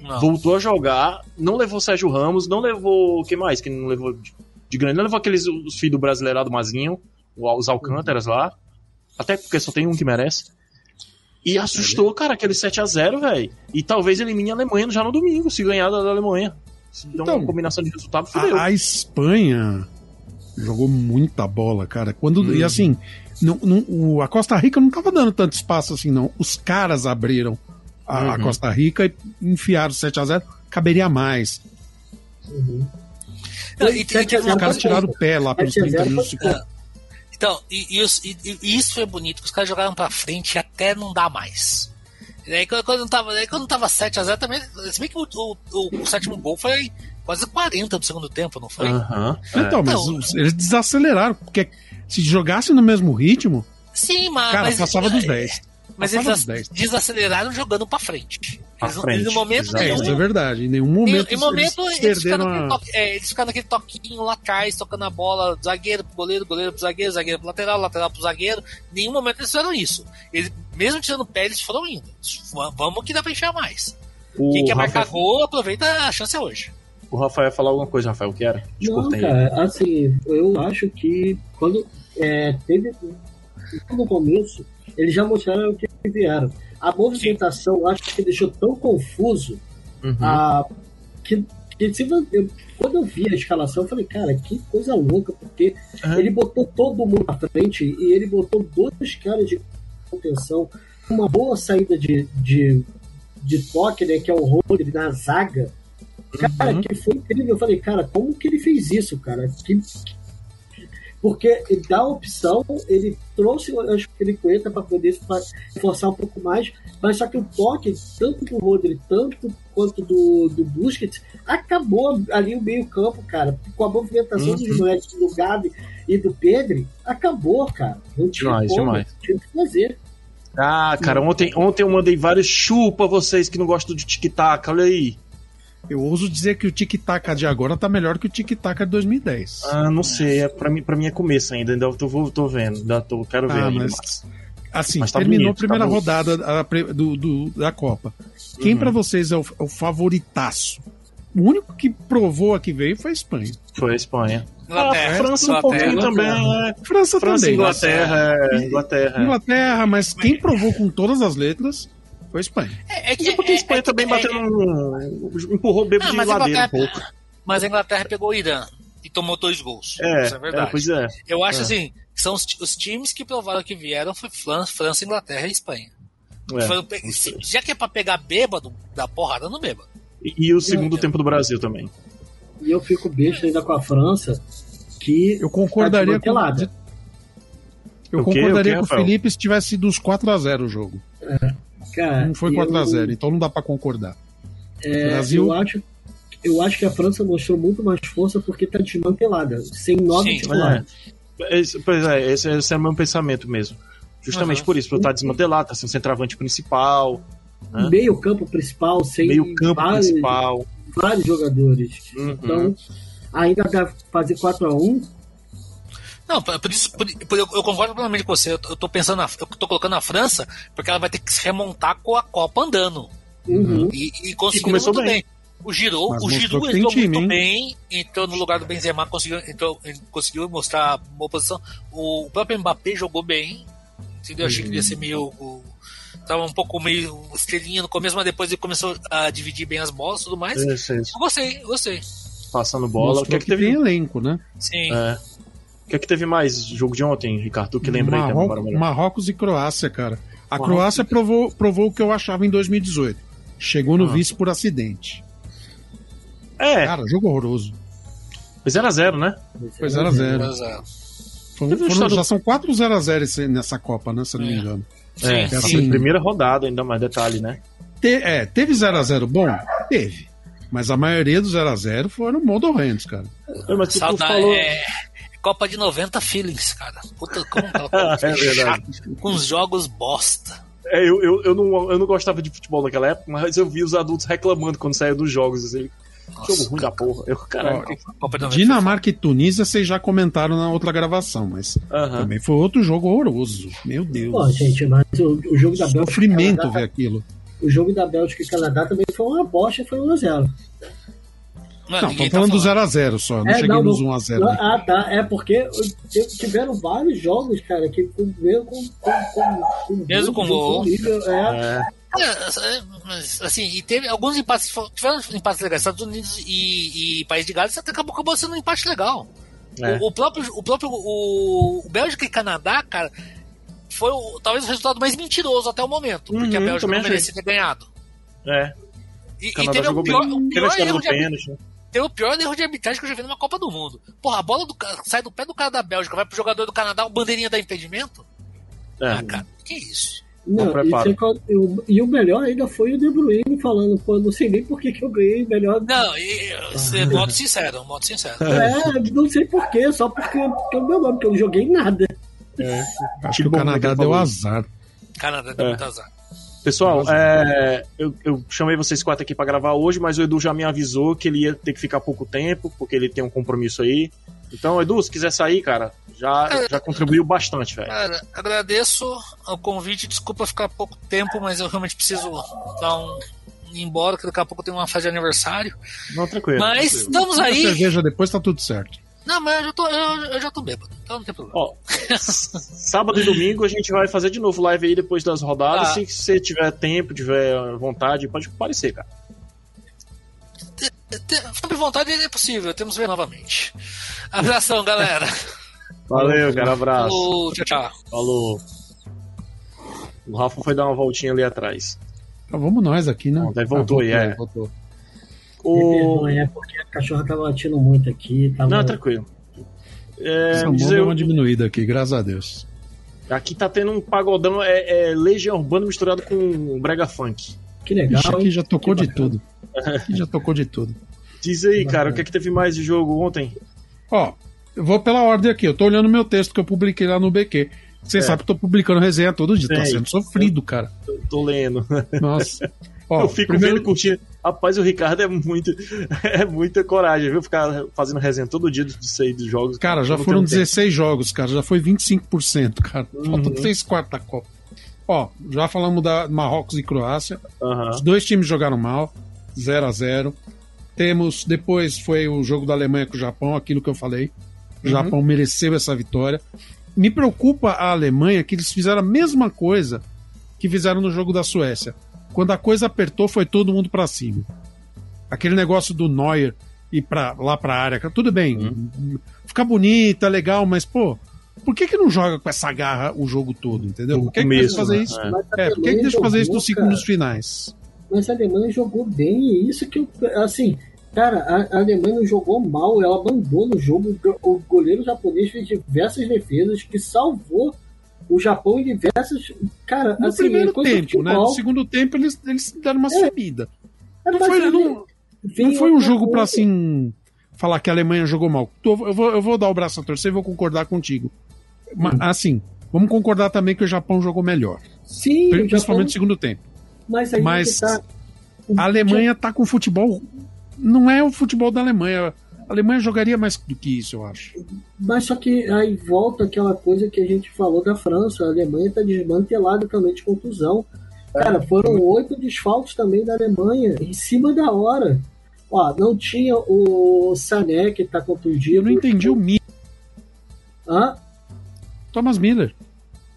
Não. Voltou a jogar, não levou Sérgio Ramos, não levou. O que mais que não levou de, de grande? Não levou aqueles os filhos do brasileirado Mazinho, os Alcântaras lá. Até porque só tem um que merece. E assustou, cara, aquele 7x0, velho. E talvez elimine a Alemanha já no domingo, se ganhar da da Alemanha. Se der Então, uma combinação de resultado, fudeu. A, a Espanha jogou muita bola, cara. Quando, Hum. E assim, não, não- o- a Costa Rica não tava dando tanto espaço assim, não. Os caras abriram a, a Uhum. Costa Rica e enfiaram 7x0. Caberia mais. Uhum. Não, e- e- Sete a Os caras tiraram o pé lá pelos Sete a 30 zero minutos. pouco. Então, e, e os- e- e isso foi bonito, que os caras jogaram pra frente até não dá mais. E aí quando, quando não tava, aí, quando não tava 7x0 também. Se bem que o, o- o- o sétimo gol foi quase 40 do segundo tempo, não foi? É. Então, mas Então- eles desaceleraram, porque se jogasse no mesmo ritmo, Sim, mas. cara, mas, passava dos é, 10. Mas Passava eles dos 10. desaceleraram jogando pra frente. Pra Eles, não- frente, eles, momento. É, nenhum, isso é verdade. Em nenhum Em, momento, em momento eles eles, ficaram a... toque, é, eles ficaram naquele toquinho lá atrás, tocando a bola, zagueiro pro goleiro, goleiro pro zagueiro, zagueiro pro lateral, lateral pro zagueiro. Em nenhum momento eles fizeram isso. Eles, mesmo tirando o pé, eles foram indo. Va- Vamos que dá pra encher mais. O, Quem quer marcar gol, aproveita a chance é hoje. O Rafael ia falar alguma coisa, Rafael, o que era? Te Não, cortei. cara, assim, eu acho que quando é, teve no começo, eles já mostraram o que vieram. A movimentação, eu acho que deixou tão confuso Uhum. a, que, que se eu- quando eu vi a escalação, eu falei, cara, que coisa louca, porque É. ele botou todo mundo na frente e ele botou dois caras de contenção, uma boa saída de, de, de toque, né, que é o Rodri na zaga. Cara, Uhum. que foi incrível. Eu falei, cara, como que ele fez isso, cara? Que, porque ele dá a opção, ele trouxe o Aspiricueta para poder forçar um pouco mais, mas só que o toque, tanto do Rodri, tanto quanto do, do Busquets, acabou ali o meio-campo, cara. Com a movimentação Uhum. dos moleques do Gabi e do Pedro, acabou, cara. Não tinha Demais, como, demais. tinha que fazer. Ah, cara, ontem, ontem eu mandei vários chupa vocês que não gostam de tic-tac, olha aí. Eu ouso dizer que o tic-tac de agora tá melhor que o tic-tac de 2010. Ah, não sei, é, pra, mim, pra mim é começo ainda, ainda tô, tô vendo, ainda tô, quero ver Ah, ainda mas-. Assim, Mas tá terminou bonito, a primeira tá rodada a do, do- da Copa. Quem Uhum. pra vocês é o, é o favoritaço? O único que provou a que veio foi a Espanha. Foi a Espanha. Inglaterra, a França um Inglaterra. pouquinho também, é. França, França também. Inglaterra, é, Inglaterra. é. Inglaterra, mas quem provou com todas as letras foi a Espanha. É, é Mas é porque a Espanha é- também é- bateu um. empurrou o bebo Ah, de a ladeira um pouco. Mas a Inglaterra pegou o Irã e tomou dois gols. É, Isso é verdade. é, pois é. Eu acho É. assim, São os, os times que provaram que vieram foi França, Inglaterra e Espanha. É, Foram já que é pra pegar bêbado, dá porrada no bêbado. E, e o segundo tempo do Brasil também. E eu fico besta ainda com a França, que Eu concordaria tá com. Eu O concordaria O quê, com o? Felipe se tivesse sido uns 4x0 o jogo. Cara, Não foi eu- 4x0, então não dá pra concordar. É, Brasil- Eu acho, eu acho que a França mostrou muito mais força porque tá desmantelada, sem nove Sim. titulares. Esse- pois é, esse, esse é o meu pensamento mesmo. Justamente Uhum. por isso, por estar desmantelado, tá sem centroavante principal, Hã? Meio campo principal, sem meio campo vários, principal. vários jogadores. Uhum. Então, ainda dá pra fazer 4x1. Não, por isso, por- por- eu, eu concordo plenamente com você. Eu, eu tô pensando, na, eu tô colocando a França porque ela vai ter que se remontar com a Copa andando. Uhum. E, e conseguiu começou muito bem. bem. O Giroud, Mas o Giroud entrou time, muito hein? bem, entrou no lugar do Benzema, conseguiu, entrou, conseguiu mostrar boa posição. O próprio Mbappé jogou bem, entendeu? Achei que ele ia ser meio. o- Tava um pouco meio estrelinha no começo, mas depois ele começou a dividir bem as bolas e tudo mais. Isso, isso. Eu gostei, gostei. Passando bola. O que é que que tem teve? elenco, né? Sim. É. O que é que teve mais? Jogo de ontem, Ricardo? Tu que lembra aí que é a Marro- memória melhor. Marrocos e Croácia, cara. A Marrocos Croácia provou, provou o que eu achava em 2018. Chegou no Ah. vice por acidente. É, Cara, jogo horroroso. foi 0x0, né? Foi 0x0. Mas, é, Foram- Teve um foram- estado- já são 4 0x0 esse- nessa Copa, né? Se eu não me É. engano. sim, é, sim. assim, primeira rodada, ainda mais detalhe, né? Te- é, teve 0x0 bom? Teve. Mas a maioria dos 0x0 foram modorrentos, cara. É, Mas Saudade. falou. É, Copa de 90 feelings, cara. Puta, como [laughs] aquela Copa É verdade. chata, com os jogos bosta. É, eu, eu, eu, não, eu não gostava de futebol naquela época, mas eu vi os adultos reclamando quando saiu dos jogos. Assim, Nossa, jogo ruim da porra. Eu, caralho. Copa de 90 Dinamarca e Tunísia vocês já comentaram na outra gravação, mas Aham. também foi outro jogo horroroso. Meu Deus. Pô, gente, mas o, o jogo da Bélgica. Sofrimento ver aquilo. O jogo da Bélgica e Canadá também foi uma bosta, foi 1x0. Não, Não, ninguém tô falando tá do 0x0 só. Não É, cheguei não, nos não- 1x0. Não, Ah, tá. É porque tiveram vários jogos, cara, que mesmo com. com, com, com Mesmo com gol. nível, é, É, É, é, mas, assim, e teve alguns empates, tiveram empates legais, Estados Unidos e, e País de Gales, até acabou, acabou sendo um empate legal. É. O, o próprio, o próprio, o, o Bélgica e Canadá, cara, foi o- talvez o resultado mais mentiroso até o momento, porque Uhum, a Bélgica não merecia ter ganhado. é. E, e teve o pior, bem. o pior erro do de pênalti. né? Teve o pior erro de arbitragem que eu já vi numa Copa do Mundo. Porra, a bola do, sai do pé do cara da Bélgica, vai pro jogador do Canadá, o bandeirinha dá impedimento? Ah, É. cara, que isso? Não, e, e o- e o melhor ainda foi o De Bruyne falando, pô, não sei nem por que, que eu ganhei melhor. Não, e, e, modo sincero, modo sincero. É, não sei por quê, só porque, porque é o meu nome, porque eu não joguei nada. Acho Que que o né, que Canadá ele deu azar. Canadá deu É. muito azar. Pessoal, é, eu, eu chamei vocês quatro aqui pra gravar hoje, mas o Edu já me avisou que ele ia ter que ficar pouco tempo, porque ele tem um compromisso aí. Então, Edu, se quiser sair, cara, já, já contribuiu bastante, velho. Cara, agradeço o convite, desculpa ficar pouco tempo, mas eu realmente preciso dar um ir embora, que daqui a pouco tem uma festa de aniversário. Não, tranquilo. Mas tranquilo. estamos aí. cerveja depois tá tudo certo. Não, mas eu já tô, eu, eu já tô bêbado, então não tem problema. Ó, [laughs] sábado e domingo a gente vai fazer de novo live aí depois das rodadas. Ah. Se você tiver tempo, tiver vontade, pode aparecer, cara. Sobre vontade é possível, temos que ver novamente. Abração, [laughs] galera. Valeu, cara, abraço. Falou, tchau, tchau. Falou. O Rafa foi dar uma voltinha ali atrás. Então vamos nós aqui, né? Bom, voltou aí, é. voltou. O... é porque a cachorra tava latindo muito aqui. Tava... Não, tranquilo. É, Essa diz mão deu eu- uma diminuída aqui, graças a Deus. aqui tá tendo um pagodão, é, é Legião Urbana misturado com brega funk. Que legal, Ixi, aqui já tocou de tudo. Aqui já tocou de tudo. Diz aí, cara, o que é que teve mais de jogo ontem? Ó, eu vou pela ordem aqui. Eu tô olhando meu texto que eu publiquei lá no BQ. Você É. sabe que eu tô publicando resenha todo dia. Tá Sei. sendo sofrido, cara. Eu tô lendo. Nossa. [laughs] Ó, eu fico primeiro, vendo curtindo. Rapaz, o Ricardo é muito. [laughs] É muita coragem, viu? Ficar fazendo resenha todo dia dos seis dos jogos. Cara, já foram tem um tempo. 16 jogos, cara. Já foi 25%, cara. Faltam Uhum. 3 quartos da Copa. Ó, já falamos da Marrocos e Croácia. Aham. Os dois times jogaram mal, 0 a 0 Temos, depois foi o jogo da Alemanha com o Japão, aquilo que eu falei. O Uhum. Japão mereceu essa vitória. Me preocupa a Alemanha que eles fizeram a mesma coisa que fizeram no jogo da Suécia. Quando a coisa apertou, foi todo mundo pra cima. Aquele negócio do Neuer ir pra, lá pra área, cara, tudo bem. Uhum. Fica bonita, legal, mas, pô, Por que, que não joga com essa garra o jogo todo, entendeu? Por que, que deixa fazer né? isso? É. A É, por que, que deixa fazer isso nos segundos cara. finais? Mas a Alemanha jogou bem, e isso que eu. Assim, cara, a, a Alemanha não jogou mal, ela mandou no jogo. O goleiro japonês fez diversas defesas que salvou o Japão em diversas. Cara, No assim, primeiro tempo, né? No segundo tempo eles, eles deram uma É. subida. É Não foi, não, não foi um jogo coisa. assim. Falar que a Alemanha jogou mal. Eu vou, eu vou dar o braço a torcer e vou concordar contigo. Mas, assim, vamos concordar também que o Japão jogou melhor. Sim, Principalmente Japão, no segundo tempo. mas aí mas tá. A Alemanha tá com futebol. Não é o futebol da Alemanha. A Alemanha jogaria mais do que isso, eu acho. Mas só que aí volta aquela coisa que a gente falou da França. A Alemanha está desmantelada também de contusão. Cara, foram oito desfalques também da Alemanha, em cima da hora. Ó, não tinha o Sané, que tá contundido. Eu não entendi o Mi. Hã? Thomas Miller.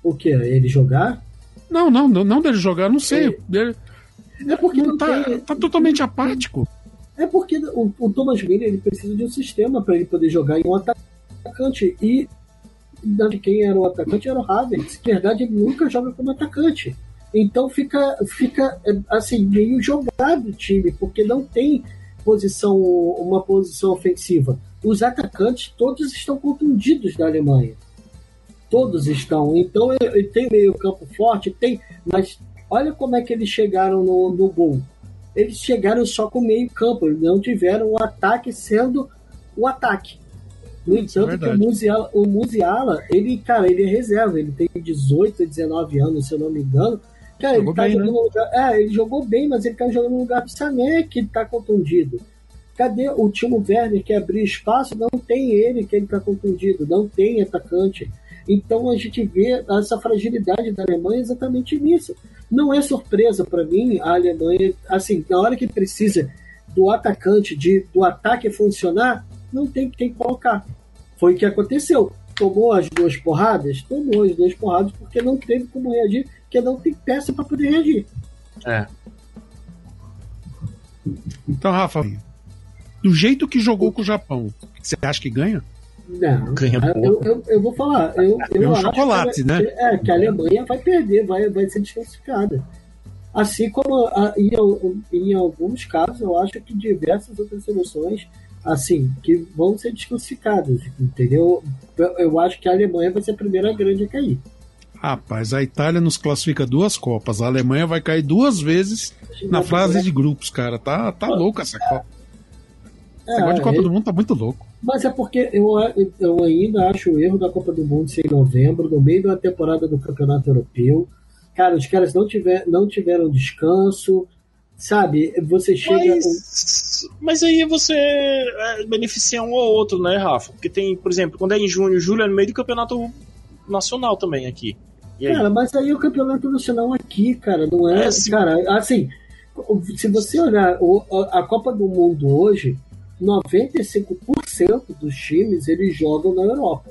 O que? Ele jogar? Não, não, não, não dele jogar, não sei. É. Ele É porque não não tá, tem. tá totalmente apático. É porque o, o Thomas Miller ele precisa de um sistema para ele poder jogar em um atacante. E na- quem era o atacante era o Havertz. Na verdade, ele nunca joga como atacante. Então fica, fica é, assim, meio jogado o time, porque não tem posição, uma posição ofensiva. Os atacantes todos estão contundidos da Alemanha. Todos estão. Então ele ele tem meio campo forte, tem, mas olha como é que eles chegaram no, no gol eles chegaram só com meio campo, eles não tiveram o ataque sendo o ataque. No Isso é entanto, que o. Musiala, o Musiala, ele, cara, ele é reserva, ele tem 18, 19 anos, se eu não me engano. Cara, Jogou ele tá bem, jogando né? lugar. É, ele jogou bem, mas ele tá jogando no lugar do Sané, que tá contundido. Cadê o Timo Werner que abriu espaço? Não tem ele que ele tá contundido, não tem atacante. Então a gente vê essa fragilidade da Alemanha exatamente nisso. Não é surpresa para mim a Alemanha, assim, na hora que precisa do atacante, de, do ataque funcionar, não tem quem colocar. Foi o que aconteceu. Tomou as duas porradas? Tomou as duas porradas porque não teve como reagir, porque não tem peça para poder reagir. É. Então, Rafa, do jeito que jogou com o Japão, você acha que ganha? Não, Ganha eu, pouco. eu, eu vou falar. Eu, eu É um chocolate, né? É, que a Alemanha vai perder, vai, vai ser desclassificada. Assim como a- em, em alguns casos, eu acho que diversas outras seleções, assim, que vão ser desclassificadas, entendeu? Eu, eu acho que a Alemanha vai ser a primeira grande a cair. Rapaz, a Itália nos classifica duas Copas. A Alemanha vai cair duas vezes na fase de grupos, cara. Tá, tá louco essa Copa. Esse negócio de Copa é, do Mundo tá muito louco. Mas é porque eu, eu ainda acho o erro da Copa do Mundo ser em novembro, no meio da temporada do Campeonato Europeu. Cara, os caras não, tiver, não tiveram descanso, sabe? Você chega. Mas, mas aí você é, beneficia um ou outro, né, Rafa? Porque tem, por exemplo, quando é em junho, julho é no meio do campeonato nacional também aqui. Cara, mas aí o campeonato nacional aqui, cara, não é. É, sim. cara, assim, se você olhar a Copa do Mundo hoje, 95% dos times eles jogam na Europa.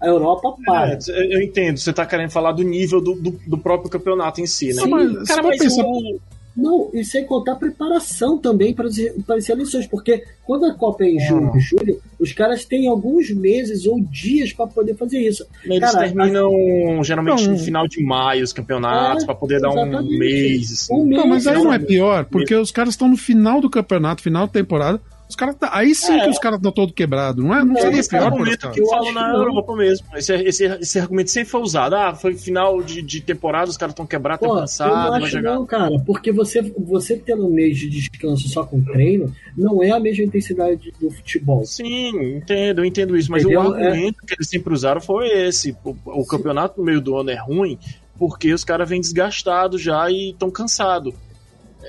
A Europa para. É, eu entendo, você tá querendo falar do nível do, do, do próprio campeonato em si, né? Sim, mas Cara, mas pensa- o, Não, e sem contar a preparação também para as, para as seleções, porque quando a Copa é em junho Ah. e julho, os caras têm alguns meses ou dias para poder fazer isso. eles Cara, terminam geralmente Não. no final de maio os campeonatos, É, pra poder dar um mês. Assim. Um mês. Não, mas aí não é pior, porque os caras estão no final do campeonato, final da temporada. Os caras tá, aí sim É. que os caras estão todo quebrados, não é? Não Não, seria Esse é pior argumento que eu Eu falo na não. Europa mesmo. Esse, esse, esse argumento sempre foi usado. Ah, foi final de, de temporada, os caras estão quebrados, estão eu cansados, não vai acho chegar. não, cara, porque você, você tendo um mês de descanso só com treino, não é a mesma intensidade do futebol. Sim, entendo, eu entendo isso. Mas Entendeu? o argumento que eles sempre usaram foi esse. O, o campeonato no meio do ano é ruim porque os caras vêm desgastados já e estão cansados.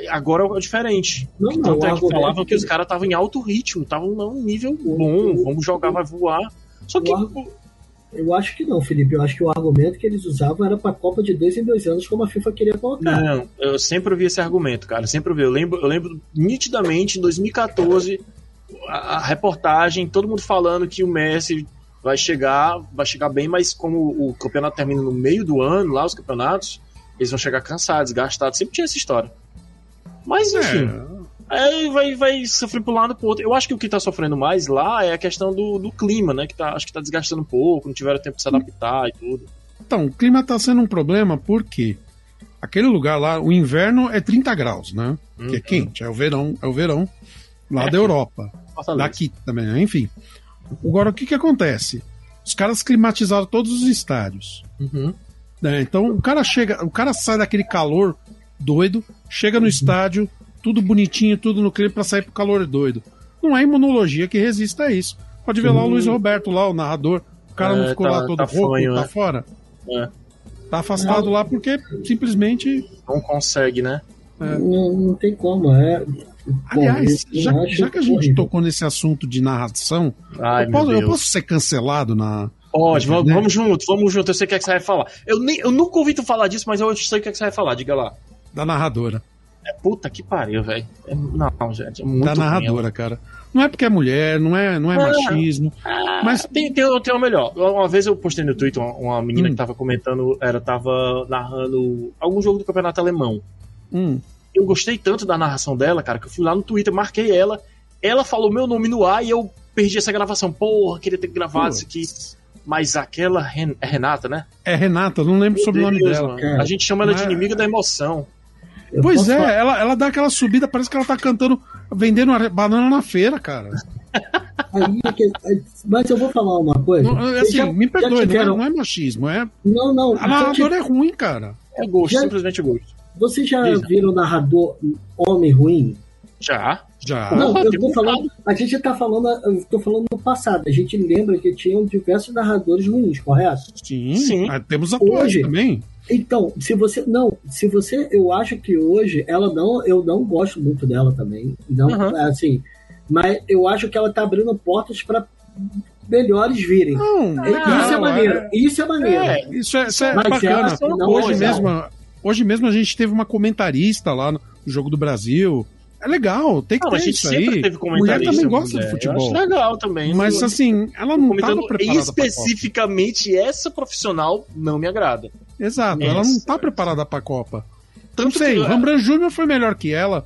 Agora é diferente. Não, não, Tanto é que falavam que que- os caras estavam em alto ritmo, estavam num nível bom, o- vamos jogar, vai voar. Só que Eu acho que não, Felipe. Eu acho que o argumento que eles usavam era pra Copa de dois em dois anos, como a FIFA queria colocar. Não, eu sempre ouvi esse argumento, cara. Sempre ouvi. Eu lembro, eu lembro nitidamente, em 2014, a, a reportagem, todo mundo falando que o Messi vai chegar, vai chegar bem, mas como o campeonato termina no meio do ano, lá os campeonatos, eles vão chegar cansados, gastados. Sempre tinha essa história. Mas, enfim, Aí vai, vai sofrer pro lado pro outro. Eu acho que o que tá sofrendo mais lá é a questão do, do clima, né? Que tá, acho que tá desgastando um pouco, não tiveram tempo de se adaptar e tudo. Então, o clima tá sendo um problema porque aquele lugar lá, o inverno é 30 graus, né? Que é Uhum. quente, é o verão, é o verão lá É. da Europa. Fortaleza. Daqui também, né? enfim. Agora, o que que acontece? Os caras climatizaram todos os estádios. Uhum. né? Então, o cara chega, o cara sai daquele calor doido, chega no Uhum. estádio, tudo bonitinho, tudo no clima pra sair pro calor doido. Não há imunologia que resista a isso. Pode ver lá o Luiz Roberto, lá, o narrador. O cara É, não ficou tá- lá todo tá rouco, fanho, tá né? fora. É. Tá afastado lá porque simplesmente. Não consegue, né? Não, não tem como. É... Aliás, Bom, já, já que a gente horrível. tocou nesse assunto de narração, Ai, eu, posso, eu posso ser cancelado na. Pode, vamos, vamos junto, vamos junto. Eu sei o que, é que você vai falar. Eu, nem, eu nunca ouvi tu falar disso, mas eu sei o que, é que você vai falar. Diga lá. Da narradora. É puta que pariu, velho. É, não, gente, é muito da narradora, cara. Não é porque é mulher, não é, não é Ah. machismo. Mas Tem, tem, tem o melhor. Uma vez eu postei no Twitter uma, uma menina Hum. que tava comentando, era, tava narrando algum jogo do campeonato alemão. hum, Eu gostei tanto da narração dela, cara, que eu fui lá no Twitter, marquei ela. Ela falou meu nome no ar e eu perdi essa gravação. Porra, queria ter gravado isso aqui. Mas aquela Ren- é Renata, né? é Renata, não lembro o nome Deus, dela. mano. A gente chama ela de inimiga da emoção. Eu Pois é, falar- ela, ela dá aquela subida, parece que ela tá cantando, vendendo are- banana na feira, cara. aí é que- Mas eu vou falar uma coisa. Não, Vocês assim, já- me perdoe, não é, tiveram- não é machismo, é. Não, não. A já narradora é ruim, cara. É gosto, Já- simplesmente gosto. Vocês já Diz. viram narrador homem ruim? Já. Já. não, Ah, eu tô falando. A gente tá falando. Eu tô falando no passado. A gente lembra que tinham diversos narradores ruins, correto? Sim, Sim. ah, temos atuais Hoje- também. Então, se você. Não, se você. Eu acho que hoje ela não. Eu não gosto muito dela também. Não, Uhum. assim. Mas eu acho que ela tá abrindo portas pra melhores virem. Não, isso é não, maneiro. Isso é maneiro. É, Isso é, isso é Mas bacana. ela não Hoje gosta. mesmo, hoje mesmo a gente teve uma comentarista lá no Jogo do Brasil. É legal, tem que Não, a ter gente isso sempre aí. teve Mulher também gosta de futebol. Eu acho legal também. Mas Não- assim, ela não estava preparada especificamente essa profissional não me agrada. Exato, ela não está preparada para a Copa. Não Tanto sei, que- o Rembrandt Júnior foi melhor que ela,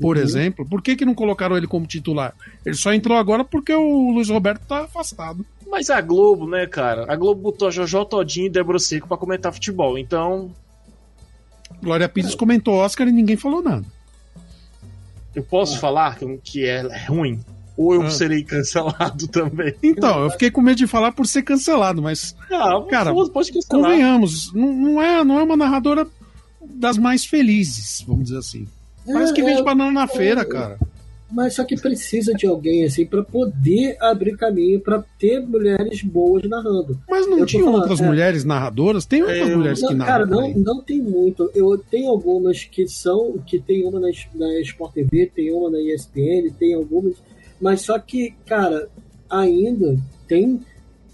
por Uhum. exemplo. Por que, que não colocaram ele como titular? Ele só entrou agora porque o Luiz Roberto tá afastado. Mas a Globo, né, cara? A Globo botou a Jojo Todinho e Débora Seco pra comentar futebol. Então, Glória Pires comentou Oscar e ninguém falou nada. eu posso falar que é ruim. Ou eu Ah. serei cancelado [laughs] também. Então, eu fiquei com medo de falar por ser cancelado, mas Ah, Cara, pode cancelar. convenhamos, não, não é, não é uma narradora das mais felizes, vamos dizer assim. Parece que É, vende é, banana na feira, cara. Mas só que precisa de alguém assim pra poder abrir caminho pra ter mulheres boas narrando. Mas não tinha falando, outras é. mulheres narradoras? Tem outras mulheres que Não, cara, narram. não, também. não tem muito. Eu tenho algumas que são, que tem uma na, na Sport TV, tem uma na ESPN, tem algumas, mas só que, cara, ainda tem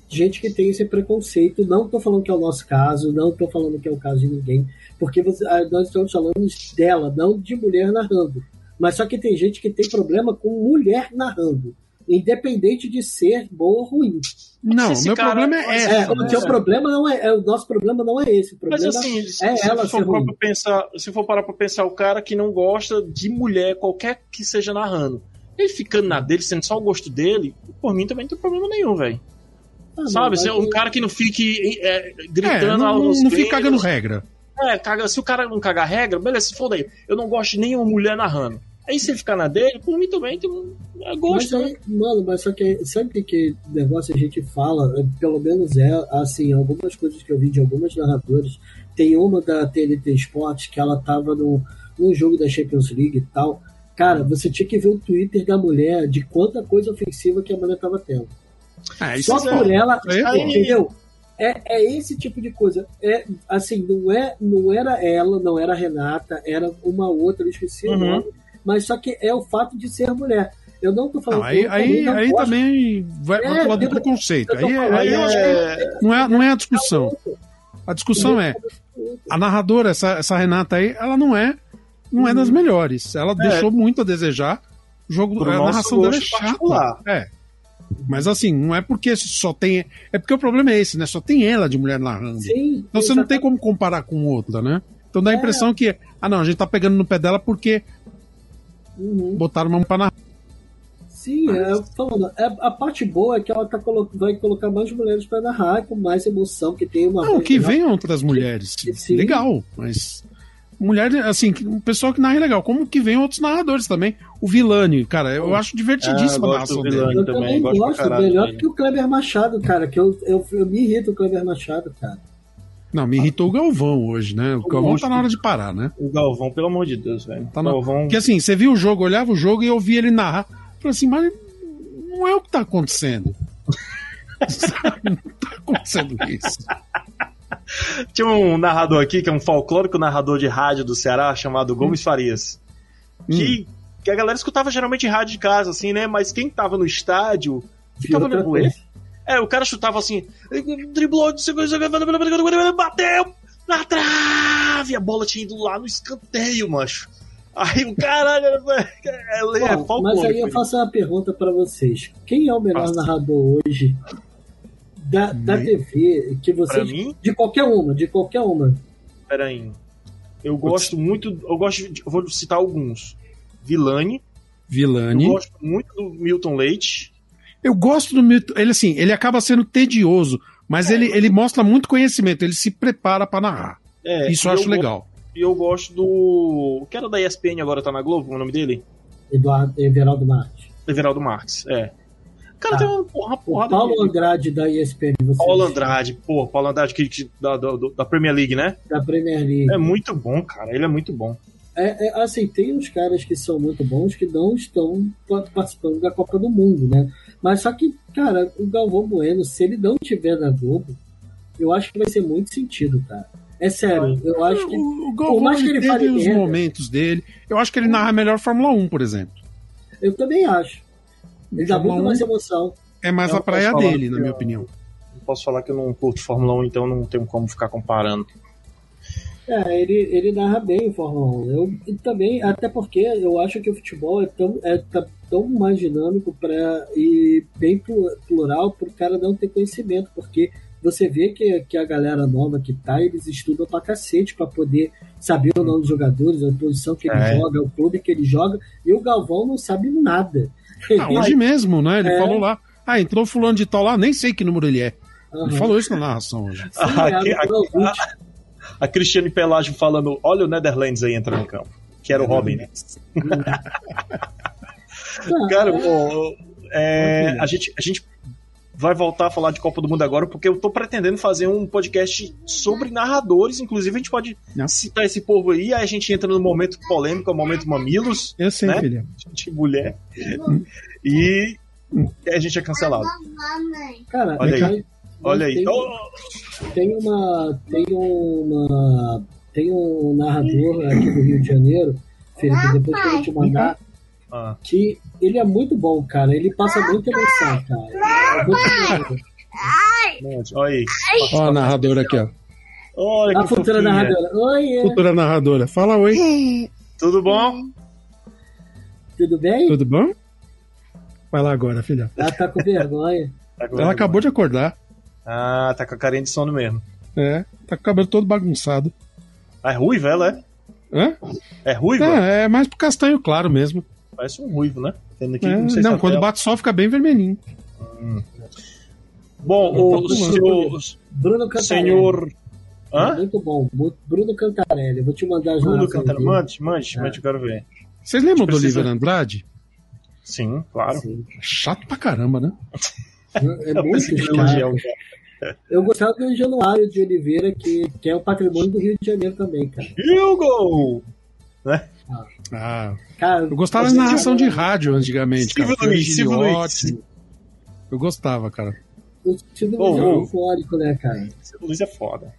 gente que tem esse preconceito. Não tô falando que é o nosso caso, não tô falando que é o caso de ninguém, porque você- ah, nós estamos falando dela, não de mulher narrando. Mas só que tem gente que tem problema com mulher narrando, independente de ser boa ou ruim. Não, esse meu cara- problema é mas- essa. É, o né? seu problema não é, é, o nosso problema não é esse. O Mas problema assim, se, é se ela for ser ruim. pra pensar, se for parar pra pensar o cara que não gosta de mulher, qualquer que seja narrando, ele ficando na dele, sendo só o gosto dele, por mim também não tem problema nenhum, velho. Ah, Sabe? mas Se é um cara que não fique é, É, gritando não, aos não fica treinos. cagando regra. É, caga, se o cara não cagar regra, beleza, se for daí. Eu não gosto de nenhuma mulher narrando. Aí se ele ficar na dele, por mim também tem um é Mas gosto, né? aí, mano, mas só que sempre que negócio a gente fala, é, pelo menos é assim, algumas coisas que eu vi de algumas narradoras. Tem uma da TNT Sports que ela tava no, num jogo da Champions League e tal. Cara, você tinha que ver o Twitter da mulher de quanta coisa ofensiva que a mulher tava tendo. É, isso Só é- por ela, aí é entendeu? É, é esse tipo de coisa. É assim, não é, não era ela, não era a Renata, era uma outra, eu esqueci o Uhum. nome, mas só que é o fato de ser mulher. Eu não tô falando Não, aí aí, não aí também vai, É, pro lado do preconceito. Aí, é- falando, aí eu acho que É, não é, não é a discussão. A discussão é, a narradora, essa, essa Renata aí, ela não é, não é das melhores. Ela deixou muito a desejar. O jogo, Pro a narração dela é chata. É. Mas assim, não é porque só tem. É porque o problema é esse, né? Só tem ela de mulher narrando. Sim, Então você não tem como comparar com outra, né? Então dá a É. impressão que, ah não, a gente tá pegando no pé dela porque Uhum. botaram uma pra narrar. Sim, é, falando, é, a parte boa é que ela tá colo vai colocar mais mulheres pra narrar, com mais emoção, que tem uma. Não, que venham outras mulheres. Sim. Legal, mas. Mulher, assim, um pessoal que narra é legal. Como que vem outros narradores também. O Vilani, cara, eu acho divertidíssima Ah, a narração do dele. Eu também, também gosto gosto, caralho melhor dele. que o Kleber Machado, cara, que eu, eu, eu me irrito o Kleber Machado, cara. Não, me irritou o Galvão hoje, né? O Galvão tá na hora de parar, né? O Galvão, pelo amor de Deus, velho. Tá na- Galvão. Porque assim, você viu o jogo, olhava o jogo e eu ouvia ele narrar. Falei assim, mas não é o que tá acontecendo. [laughs] não tá acontecendo isso. Tinha um narrador aqui, que é um folclórico narrador de rádio do Ceará, chamado Gomes Farias. Que, que a galera escutava geralmente em rádio de casa, assim, né? Mas quem tava no estádio ficava bué. coisa. É, o cara chutava assim, driblou, bateu na trave, a bola tinha ido lá no escanteio, macho. Aí o caralho, [laughs] é, é, Bom, mas folclórico. aí eu faço uma pergunta pra vocês. Quem é o melhor Faça. narrador hoje da, da TV que Pra vocês. mim, De qualquer uma, de qualquer uma. peraí. Eu gosto muito, eu gosto de, eu vou citar alguns. Vilani, eu Vilani. gosto muito do Milton Leite. Eu gosto do Milton. Ele, assim, ele acaba sendo tedioso, mas ele, ele mostra muito conhecimento, ele se prepara pra narrar. É, Isso eu acho go- legal. E eu gosto do. O que era da ESPN agora tá na Globo, o nome dele? Eduardo Everaldo Marques. Everaldo Marques, é. Cara, Ah. tem uma porra, O porrada Paulo de- Andrade da ESPN, você Paulo Andrade, pô, Paulo Andrade que, que- da, da, da Premier League, né? da Premier League. É muito bom, cara. Ele é muito bom. É, é, assim, tem uns caras que são muito bons que não estão pa- participando da Copa do Mundo, né? Mas só que, cara, o Galvão Bueno, se ele não tiver na Globo, eu acho que vai ser muito sentido, cara. É sério, eu acho que. O, o por Galvão mais que ele teve os merda- momentos dele. Eu acho que ele narra melhor Fórmula 1, por exemplo. Eu também acho. Ele dá muito 1 mais emoção. É mais Eu a praia dele, na minha eu- opinião. Não posso falar que eu não curto Fórmula 1, então não tenho como ficar comparando. É, ele, ele narra bem em Fórmula 1. Eu, e também, até porque eu acho que o futebol é tão, é tá tão mais dinâmico pra, e bem plu- plural para o cara não ter conhecimento, porque você vê que, que a galera nova que tá, eles estudam pra cacete pra poder saber o nome dos jogadores, a posição que ele É. joga, o clube que ele joga, e o Galvão não sabe nada. Ah, hoje mesmo, né? Ele É. falou lá. Ah, entrou fulano de tal lá, nem sei que número ele é. Aham. Ele falou isso na narração hoje. [laughs] Sim, Ah, é, aqui- no ouvinte. A Cristiane Pelágio falando: olha o Netherlands aí entrando em campo. Que era o Robin, né? [laughs] Ah, Cara, é. ô, é, a, gente, a gente vai voltar a falar de Copa do Mundo agora, porque eu tô pretendendo fazer um podcast sobre narradores. Inclusive, a gente pode Não. citar esse povo aí, aí a gente entra no momento polêmico, é o momento mamilos, Eu sei, Né? filha. de mulher. E a gente é cancelado. Cara, Olha aí. Olha aí. tem- Oh, tem uma tem uma tem um narrador aqui do Rio de Janeiro Felipe depois que eu te mandar ah, que ele é muito bom cara ele passa muita emoção cara te mandar. monte. olha aí. Ó a narradora aqui, ó. Olha a que futura fofinha. narradora oi é. Futura narradora. Fala oi. Tudo bom? tudo bem Tudo bom? Vai lá agora, filha. ela tá com vergonha Ela acabou de acordar. Ah, tá com a carinha de sono mesmo. É, tá com o cabelo todo bagunçado. Ah, é ruiva ela, é? Hã? É ruiva? É, é mais pro castanho claro mesmo. Parece um ruivo, né? Tendo aqui, É, não não, quando bate sol fica bem vermelhinho. Bom, Eu o tô senhor... Bruno Cantarelli Senhor... Hã? muito bom Bruno Cantarelli eu vou te mandar as Bruno dele. Mande, mande, É. mande, eu quero ver. Vocês lembram do Precisa- Oliver Andrade? Sim, claro. Sim. Chato pra caramba, né? é muito chato. o. Eu gostava do Januário de Oliveira, que, que é o patrimônio do Rio de Janeiro também, cara. Hugo! Ah, Cara, eu gostava da narração de rádio antigamente, cara. Silvio Fiore Luiz, Silvio Giliotti. Luiz. Eu gostava, cara. O Silvio Ô, Luiz é eufórico, né, cara? Esse Luiz é foda.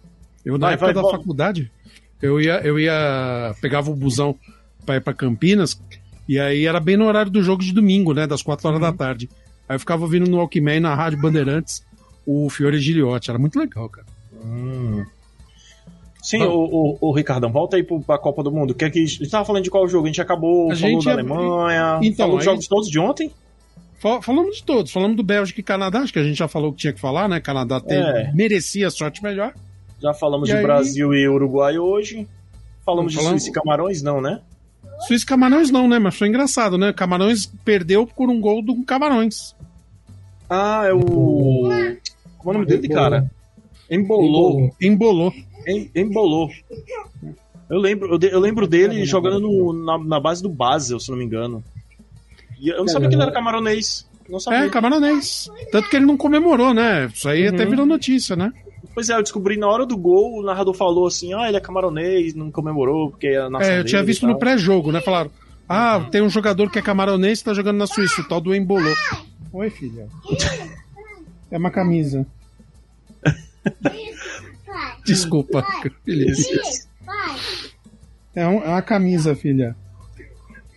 Eu, na Vai, época vai, da volta. faculdade, eu ia, eu ia. Pegava o busão pra ir pra Campinas, e aí era bem no horário do jogo de domingo, né? Das quatro horas da tarde. Aí eu ficava ouvindo no Walkman, na Rádio Bandeirantes, o Fiore Giliotti. Era muito legal, cara. Hum. Sim, o, o, o Ricardão, volta aí pra Copa do Mundo. Que é que, a gente tava falando de qual jogo? A gente acabou A falou gente da ia- Alemanha, Então, falou dos jogos todos de ontem. Fal- Falamos de todos, falamos do Bélgica e Canadá, acho que a gente já falou que tinha que falar, né? Canadá teve, É. merecia sorte melhor. Já falamos E de aí- Brasil e Uruguai hoje. Falamos de Falamos- Suíça e Camarões, não, né? Suíça e Camarões não, né? Mas foi engraçado, né? Camarões perdeu por um gol do Camarões. Ah, é o. Como é o nome dele, cara? Embolou. Embolou. Em- Embolou. Eu lembro, eu, de- eu lembro dele jogando no- na, na base do Basel, se não me engano. E eu não sabia que ele era camaronês. Não sabia. É, camaronês. Tanto que ele não comemorou, né? Isso aí até virou notícia, né? Pois é, eu descobri na hora do gol, o narrador falou assim: ah, ele é camaronês, não comemorou, porque é a nação É, eu tinha e visto no pré-jogo, né? Falaram, ah, tem um jogador que é camaronês que tá jogando na Suíça, o tal do Embolou. Oi, filha. É uma camisa. [laughs] Desculpa, filha. É, um- é uma camisa, filha.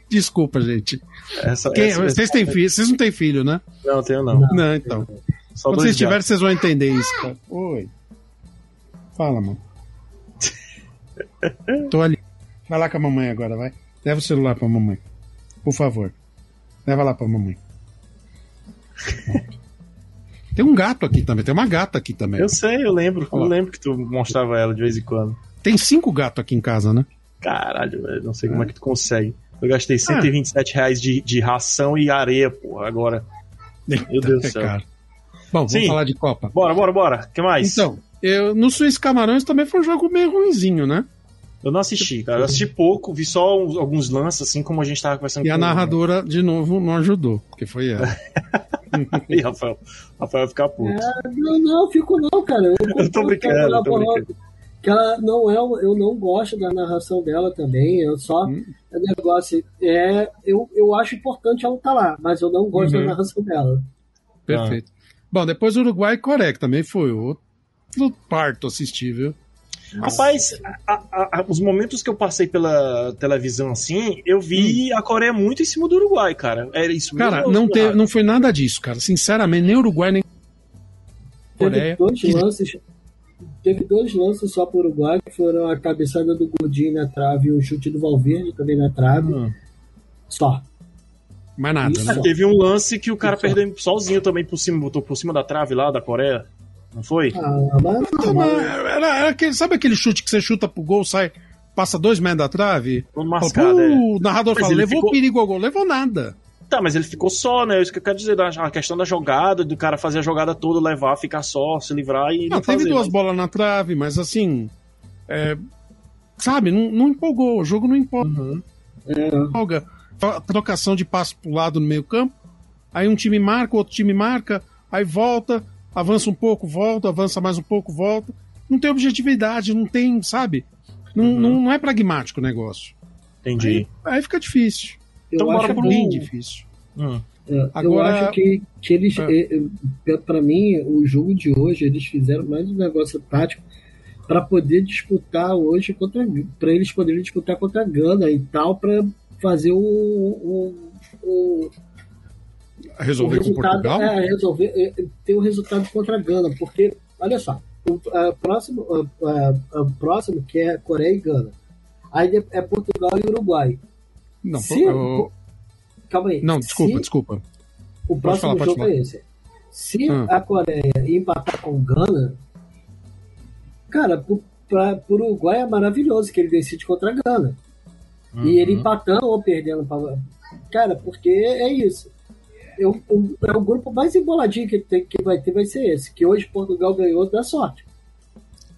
Desculpa, gente. Essa- Quem- essa- vocês têm filho? Vocês não têm filho, né? Não, tenho não. Não, então. Só Quando vocês tiverem, vocês vão entender isso, cara. Oi. Fala, mano. [laughs] Tô ali. Vai lá com a mamãe agora, vai. Leva o celular pra mamãe. Por favor. Leva lá pra mamãe. [laughs] Tem um gato aqui também, tem uma gata aqui também. Eu sei, eu lembro. Olha Eu lá. lembro que tu mostrava ela de vez em quando. Tem cinco gatos aqui em casa, né? Caralho, velho, não sei como é que tu consegue. Eu gastei 127 reais de, de ração e areia, porra, agora. Meu Deus do É céu. caro. Bom, vamos Sim. falar de Copa. Bora, bora, bora. O que mais? Então, eu, no Suíça Camarões também foi um jogo meio ruinzinho, né? Eu não assisti, cara. Eu assisti pouco, vi só uns- alguns lances, assim como a gente tava conversando E a com narradora, de novo, não ajudou, porque foi ela. [laughs] Ih, [laughs] Rafael. Rafael vai ficar puto. É, não, não, fico não, cara. Eu, [laughs] Eu tô brincando, eu tô brincando. Que ela não é, eu não gosto da narração dela também. Eu só Hum. é negócio é, eu, eu acho importante ela estar lá, mas eu não gosto Uhum. da narração dela. Perfeito. Bom, depois Uruguai e Coreia, que também foi outro parto assistível. Rapaz, a- a- a- os momentos que eu passei pela televisão assim, eu vi a Coreia muito em cima do Uruguai, cara. Era isso mesmo? Cara, não, teve, não foi nada disso, cara. Sinceramente, nem Uruguai, nem Coreia. Teve dois lances. Teve dois lances só para o Uruguai, que foram a cabeçada do Godinho na trave e o chute do Valverde também na trave. Hum. Só. mais nada, Isso. né? Teve um lance que o cara Isso. perdeu sozinho também por cima, botou por cima da trave lá da Coreia. Não foi? Ah, mas, Não, mas Era, era aquele, sabe aquele chute que você chuta pro gol, sai, passa dois metros da trave? Todo Fala, mascado, "Pô", é. O narrador Mas fala, levou ficou- perigo ao gol, levou nada. Tá, mas ele ficou só, né? Isso que eu quero dizer, da- a questão da jogada, do cara fazer a jogada toda, levar, ficar só, se livrar e Não, não teve fazer. duas mas- bolas na trave, mas assim. é, sabe, não, não empolgou. O jogo não empolga. Uhum. empolga. Tro- Trocação de passo pro lado no meio-campo. Aí um time marca, outro time marca, aí volta, avança um pouco, volta, avança mais um pouco, volta. Não tem objetividade, não tem, sabe? Não, Uhum. não, não é pragmático o negócio. Entendi. Aí fica difícil. eu Então bora acho pro Bem difícil. Hum. É, eu Agora- acho que, que eles, É. é, é, pra mim, o jogo de hoje, eles fizeram mais um negócio tático para poder disputar hoje contra para eles poderem disputar contra a Gana e tal, para fazer o, o, o Resolver com Portugal? é, resolver é, ter o resultado contra a Gana, porque olha só, o a próximo, a, a- a próximo que é Coreia e Gana, aí é- é Portugal e Uruguai. Não, Se- eu- Calma aí. não, desculpa, Se- desculpa. O próximo falar, jogo é esse. Se Hum. a Coreia empatar com o Gana, cara, pro, pra, pro Uruguai é maravilhoso que ele decide contra a Gana. Uhum. E ele empatando ou perdendo pra. Cara, porque é isso. Eu, o, é o grupo mais emboladinho que, tem, que vai ter vai ser esse. Que hoje Portugal ganhou da sorte.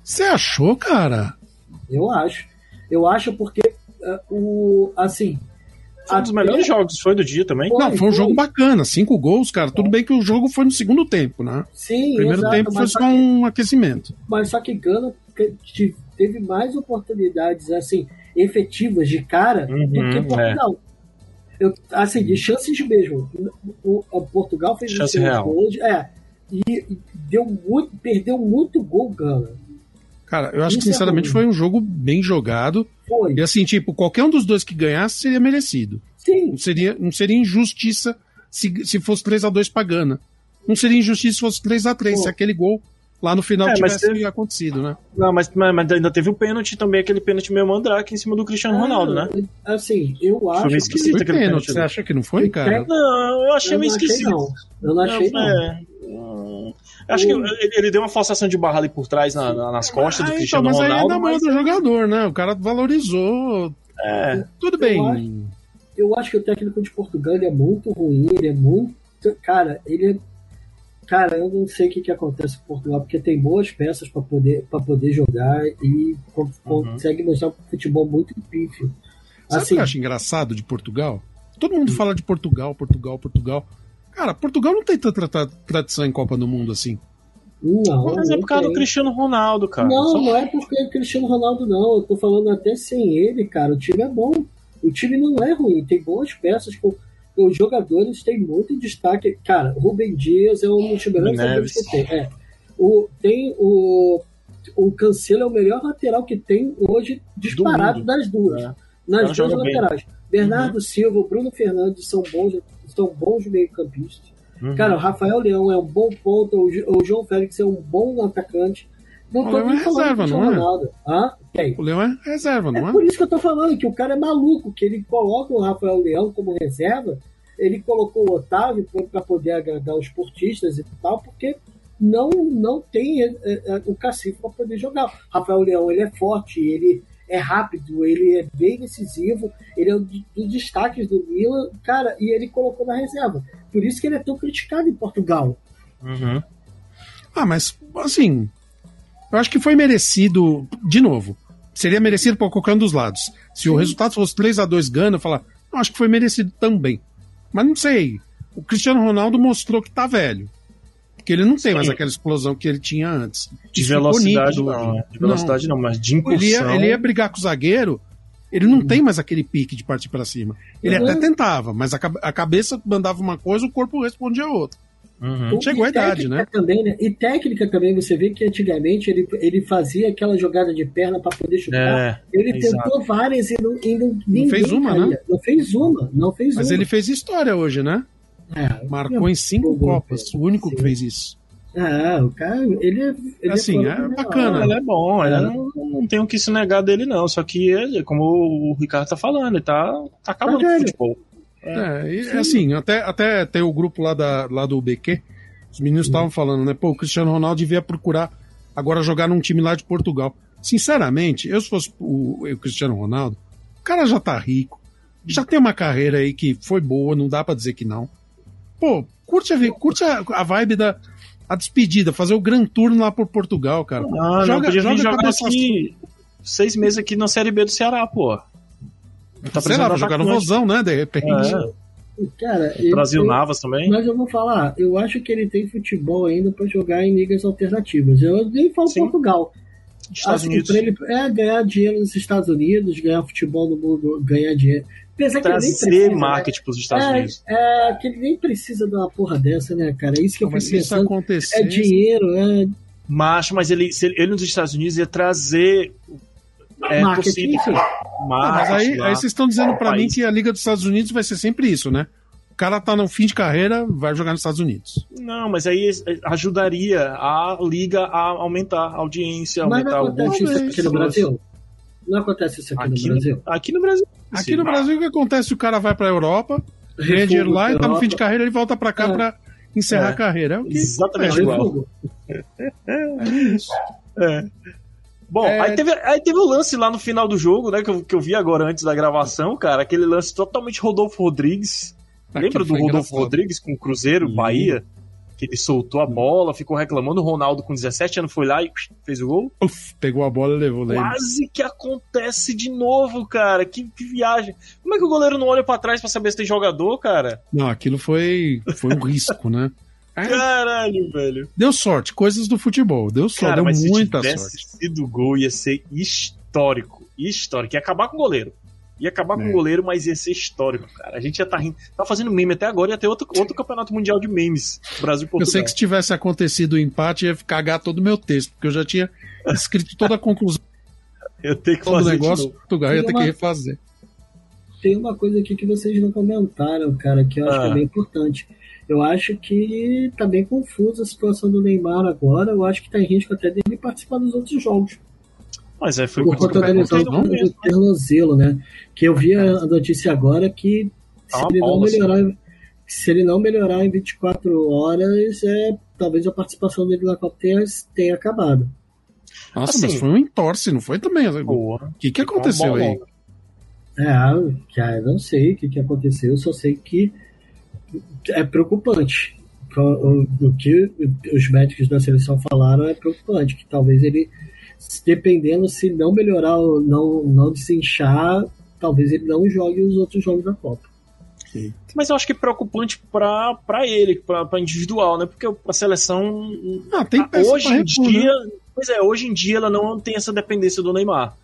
Você achou, cara? Eu acho. Eu acho porque é, o. Assim. Foi um dos até- melhores jogos, foi do dia também. Foi, não, foi um foi. jogo bacana. Cinco gols, cara. Tudo bem que o jogo foi no segundo tempo, né? Sim, primeiro exato, tempo foi só que- um aquecimento. mas só que Gana te- te- teve mais oportunidades assim efetivas de cara do Uhum, que Portugal. Eu, assim, de chances mesmo. O, o Portugal fez Chance seus real. gols, é, e, deu muito, perdeu muito gol Gana. Cara, eu acho que Isso é sinceramente ruim. foi um jogo bem jogado. Foi. E assim, tipo, qualquer um dos dois que ganhasse seria merecido. Sim, Não seria, não seria injustiça se, se fosse 3 a 2 pra Gana. Não seria injustiça se fosse 3 a 3 Pô. se aquele gol lá no final É, mas tivesse teve- acontecido, né? Não, mas, mas, mas ainda teve o pênalti também, aquele pênalti meio mandrake em cima do Cristiano Ronaldo, né? Ah, Assim, eu meio acho esquisito. Foi aquele pênalti. pênalti Você ali. acha que não foi, cara? Não, eu achei eu meio esquisito. não. Eu não achei não. É, hum, acho que ele, ele deu uma forçação de barra ali por trás na- na- nas costas do Ah, então, Cristiano mas aí é Ronaldo, da mão mas do jogador, né? O cara valorizou. É, Tudo Eu bem. Eu acho que o técnico de Portugal ele é muito ruim, ele é muito. Cara, ele é. Cara, eu não sei o que, que acontece com Portugal, porque tem boas peças para poder, pra poder jogar e con- consegue mostrar um futebol muito pífio. Sabe o Assim, que eu acho engraçado de Portugal? Todo mundo fala de Portugal, Portugal, Portugal. Cara, Portugal não tem tanta tra- tradição em Copa do Mundo assim. não, mas é por causa do. Cristiano Ronaldo, cara. Não, Só- não é porque é Cristiano Ronaldo, não. Eu tô falando até sem ele, cara. O time é bom. O time não é ruim. Tem boas peças. Com... Os jogadores têm muito destaque. Cara, Rubem Dias é um dos melhores que tem. É. O, tem o. O Cancelo é o melhor lateral que tem hoje, disparado das duas. É. Nas Ela duas joga bem. Uhum. laterais. Bernardo Silva, o Bruno Fernandes são bons, são bons meio-campistas. Uhum. Cara, o Rafael Leão é um bom ponto, o o João Félix é um bom atacante. Não tô Leão nem é falando reserva, do não é? Ronaldo. Ah, O Leão é reserva, É não é? por isso que eu tô falando que o cara é maluco, que ele coloca o Rafael Leão como reserva, ele colocou o Otávio para poder agradar os portistas e tal, porque não não tem é, é, o cacife para poder jogar. Rafael Leão, ele é forte, ele é rápido, ele é bem decisivo, ele é um dos dos destaques do Milan, cara, e ele colocou na reserva. Por isso que ele é tão criticado em Portugal. Uhum. Ah, mas assim, eu acho que foi merecido, de novo. Seria merecido por qualquer um dos lados. Se o resultado fosse 3 a 2 Gana, eu falar, acho que foi merecido também. Mas não sei. O Cristiano Ronaldo mostrou que tá velho. Porque ele não tem Sim. mais aquela explosão que ele tinha antes. De Isso velocidade não, né? De velocidade não, mas de Ele impulsão. ia, ele ia brigar com o zagueiro, ele não tem mais aquele pique de partir pra cima. Ele Uhum. até tentava, mas a, a cabeça mandava uma coisa, o corpo respondia outra. Uhum. Chegou a idade, né? Também, né? E técnica também, você vê que antigamente ele, ele fazia aquela jogada de perna para poder chutar. É, ele exato. tentou várias e não, e não, ninguém fez uma, caía. né? Não fez uma, não fez Mas uma. ele fez história hoje, né? É, Marcou em cinco Jogou, Copas, cara. o único que Sim. fez isso. Ah, o cara, ele é. Ele Assim, é normal. bacana. Ele é bom, ele É. não, não tem o que se negar dele, não. Só que ele, como o Ricardo tá falando, ele tá, tá acabando com o futebol. É, e, assim, até, até tem o grupo lá, da, lá do BQ, os meninos estavam falando, né? Pô, o Cristiano Ronaldo devia procurar agora jogar num time lá de Portugal. Sinceramente, eu se fosse o, o Cristiano Ronaldo, o cara já tá rico, já tem uma carreira aí que foi boa, não dá pra dizer que não. Pô, curte a, curte a, a vibe da a despedida, fazer o Grand Tour lá por Portugal, cara. Ah, não, Joga- podia vir joga jogar aqui seis meses aqui na Série B do Ceará, pô. Tá Sei lá, jogar no. Vozão, né? De repente. É, Cara, ele- Brasil eu- Navas também. Mas eu vou falar, eu acho que ele tem futebol ainda para jogar em ligas alternativas. Eu nem falo Sim. Portugal. Estados Assim, Unidos. ele é ganhar dinheiro nos Estados Unidos, ganhar futebol no mundo, ganhar dinheiro. Apesar que ele nem Trazer precisa, né? marketing pros Estados é, Unidos. É, que ele nem precisa de uma porra dessa, né, cara? É isso que eu Mas fico se isso pensando. acontecer. É dinheiro, é Macho, mas ele, se ele, ele nos Estados Unidos ia trazer é, marketing, torcida. enfim. Marketing mas aí, lá. aí vocês estão dizendo pra mim que a Liga dos Estados Unidos vai ser sempre isso, né? O cara tá no fim de carreira, vai jogar nos Estados Unidos. Não, mas aí ajudaria a liga a aumentar a audiência, Mas não aumentar o acontece isso Talvez. aqui no Brasil? Não acontece isso aqui, Aqui no no, Brasil? aqui no Brasil. Aqui sim. no Brasil, o que acontece? O cara vai pra Europa, ganha dinheiro lá e tá no fim de carreira, ele volta pra cá É. pra encerrar É. a carreira. É o que Exatamente é, igual. Refugo. é isso. É. Bom, É. aí, teve, aí teve o lance lá no final do jogo, né? Que eu, que eu vi agora antes da gravação, cara. Aquele lance totalmente Rodolfo Rodrigues. Aquilo Lembra do Rodolfo engraçado. Rodrigues com o Cruzeiro, Sim. Bahia? Que ele soltou a bola, ficou reclamando. O Ronaldo com 17 anos foi lá e fez o gol. Uf, pegou a bola e levou lembra. Quase que acontece de novo, cara. Que, que viagem. Como é que o goleiro não olha pra trás pra saber se tem jogador, cara? Não, aquilo foi, foi um risco, né? [laughs] É, Caralho, velho. deu sorte, coisas do futebol. Deu sorte, Cara, deu mas se muita tivesse sorte. sido gol, ia ser histórico. Histórico. Ia acabar com o goleiro. Ia acabar com É. o goleiro, mas ia ser histórico, cara. A gente ia tá rindo. Tá fazendo meme até agora, ia ter outro, outro campeonato mundial de memes. Brasil e Eu Portugal. sei que se tivesse acontecido o empate, ia cagar todo o meu texto, porque eu já tinha escrito toda a conclusão [laughs] Eu tenho que do fazer negócio, novo. Portugal ia ter que refazer. Tem uma coisa aqui que vocês não comentaram, cara, que eu acho Ah. que é bem importante. Eu acho que tá bem confusa a situação do Neymar agora. Eu acho que tá em risco até dele participar dos outros jogos. Mas é, foi Por conta da lesão do tornozelo, né? Que eu vi a notícia agora que Tá se ele não bola, melhorar, se ele não melhorar em 24 horas, é, talvez a participação dele na Copa tenha, tenha acabado. Nossa, Assim- mas foi um entorse, não foi também? O Boa. que, que uma aconteceu aí? É, cara, não sei o que, que aconteceu, só sei que é preocupante. O, o que os médicos da seleção falaram é preocupante, que talvez ele, dependendo se não melhorar, não, não desinchar, talvez ele não jogue os outros jogos da Copa. Mas eu acho que é preocupante pra, pra ele, pra, pra individual, né? Porque a seleção. Ah, tem peça hoje em repor, dia. né? Pois é, hoje em dia ela não tem essa dependência do Neymar.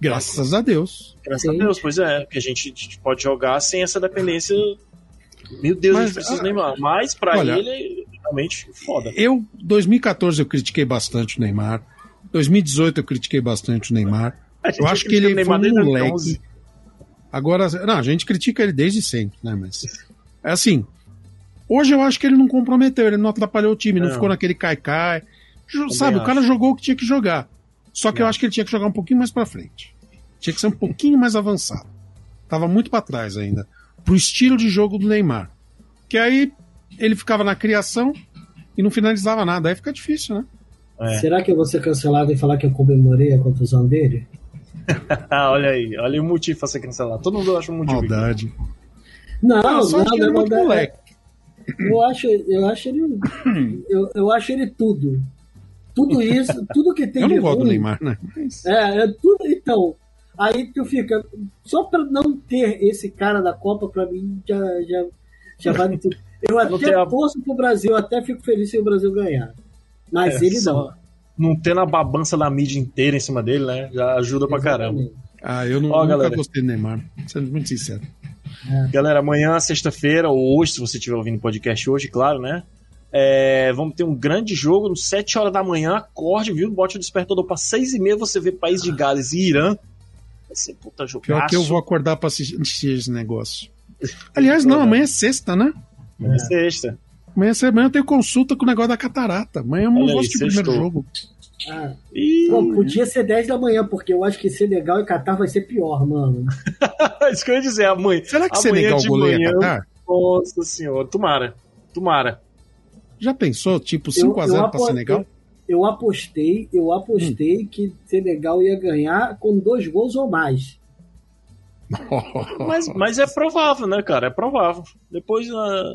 Graças a Deus. Graças Sim. a Deus, pois é. Que a gente, a gente pode jogar sem essa dependência. Meu Deus, a Mas, gente precisa ah, Neymar. Mas pra olha- ele, realmente foda. Eu, 2014, eu critiquei bastante o Neymar. 2018, eu critiquei bastante o Neymar. A Eu acho que ele o foi um moleque. 2011. Agora, não, a gente critica ele desde sempre, né? Mas. É assim. Hoje eu acho que ele não comprometeu, ele não atrapalhou o time, não, Não. ficou naquele cai-cai. Sabe, o acho. cara jogou o que tinha que jogar. Só que eu Não. acho que ele tinha que jogar um pouquinho mais pra frente. Tinha que ser um pouquinho mais avançado. Tava muito pra trás ainda. Pro estilo de jogo do Neymar. Que aí ele ficava na criação e não finalizava nada. Aí fica difícil, né? É. Será que eu vou ser cancelado e falar que eu comemorei a contusão dele? [laughs] Ah, olha aí, olha o motivo pra ser cancelado. Todo mundo acha um motivo. Maldade. Não, Ah, não, é não, moleque. Eu acho, eu acho ele. [clears throat] Eu, eu acho ele tudo. Tudo isso, tudo que [laughs] tem Eu de não gosto do. Neymar, né? Mas- É, é tudo. Então, aí tu fica. Só pra não ter esse cara da Copa, pra mim, já, já, já vale tudo. Eu [laughs] Não até a- torço pro Brasil, até fico feliz se o Brasil ganhar. Mas É, ele não. Não tendo a babança da mídia inteira em cima dele, né? Já ajuda pra caramba. Exatamente. Ah, eu não, Ó, nunca galera. gostei do Neymar. Sendo muito sincero. Galera, amanhã, sexta-feira, ou hoje, se você estiver ouvindo o podcast hoje, claro, né? É, vamos ter um grande jogo, às 7 horas da manhã, acorde, viu? Bote o despertador pra 6 e meia, você vê País de Gales e Irã. Vai ser puta jogo. Pior que eu vou acordar pra assistir esse negócio. [laughs] Aliás, não, amanhã é sexta, né? É sexta. Amanhã, é- amanhã eu tenho consulta com o negócio da catarata. Amanhã eu não Olha vou aí, assistir o primeiro jogo. Ah, Ih, pô, podia ser 10 da manhã, porque eu acho que Senegal e Catar vai ser pior, mano. [laughs] isso que eu ia dizer, amanhã. Será que amanhã Senegal de goleia manhã, Catar? Nossa senhora, tomara. Tomara. Já pensou, tipo, 5x0 pra Senegal? Eu, eu apostei, eu apostei que Senegal ia ganhar com dois gols ou mais. [laughs] Mas, mas é provável, né, cara? É provável. Depois da,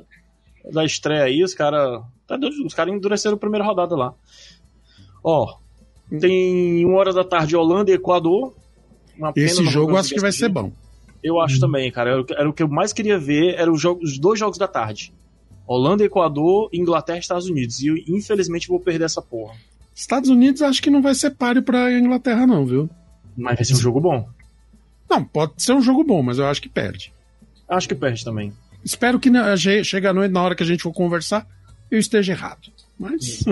da estreia aí, os caras. Os caras endureceram a primeira rodada lá. Ó, tem uma hora da tarde Holanda e Equador. Uma pena Esse jogo acho que vai ser bom. Eu acho também, cara. Era, o que- era o que eu mais queria ver, eram os, jogos- os dois jogos da tarde. Holanda, Equador, Inglaterra e Estados Unidos. E eu, infelizmente, vou perder essa porra. Estados Unidos acho que não vai ser páreo pra Inglaterra, não, viu? Mas vai ser um jogo bom. Não, pode ser um jogo bom, mas eu acho que perde. Acho que perde também. Espero que na- chegue à noite, na hora que a gente for conversar, eu esteja errado. Mas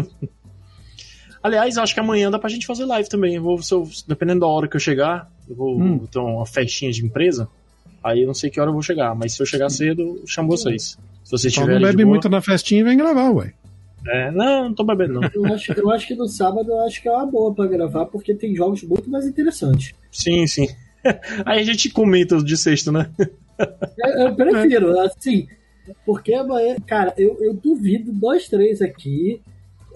Aliás, acho que amanhã dá pra gente fazer live também. Eu vou, eu- dependendo da hora que eu chegar, eu vou, Hum. vou ter uma festinha de empresa. Aí eu não sei que hora eu vou chegar, mas se eu chegar cedo, eu chamo vocês. Se vocês só não estiverem de bebe boa. muito na festinha e vem gravar, ué. É, não, não tô bebendo não. Eu acho, eu acho que no sábado eu acho que é uma boa pra gravar, porque tem jogos muito mais interessantes. sim, sim. [laughs] Aí a gente comenta de sexta, né? Eu, eu prefiro, assim, porque amanhã, cara, eu, eu duvido dois, três aqui.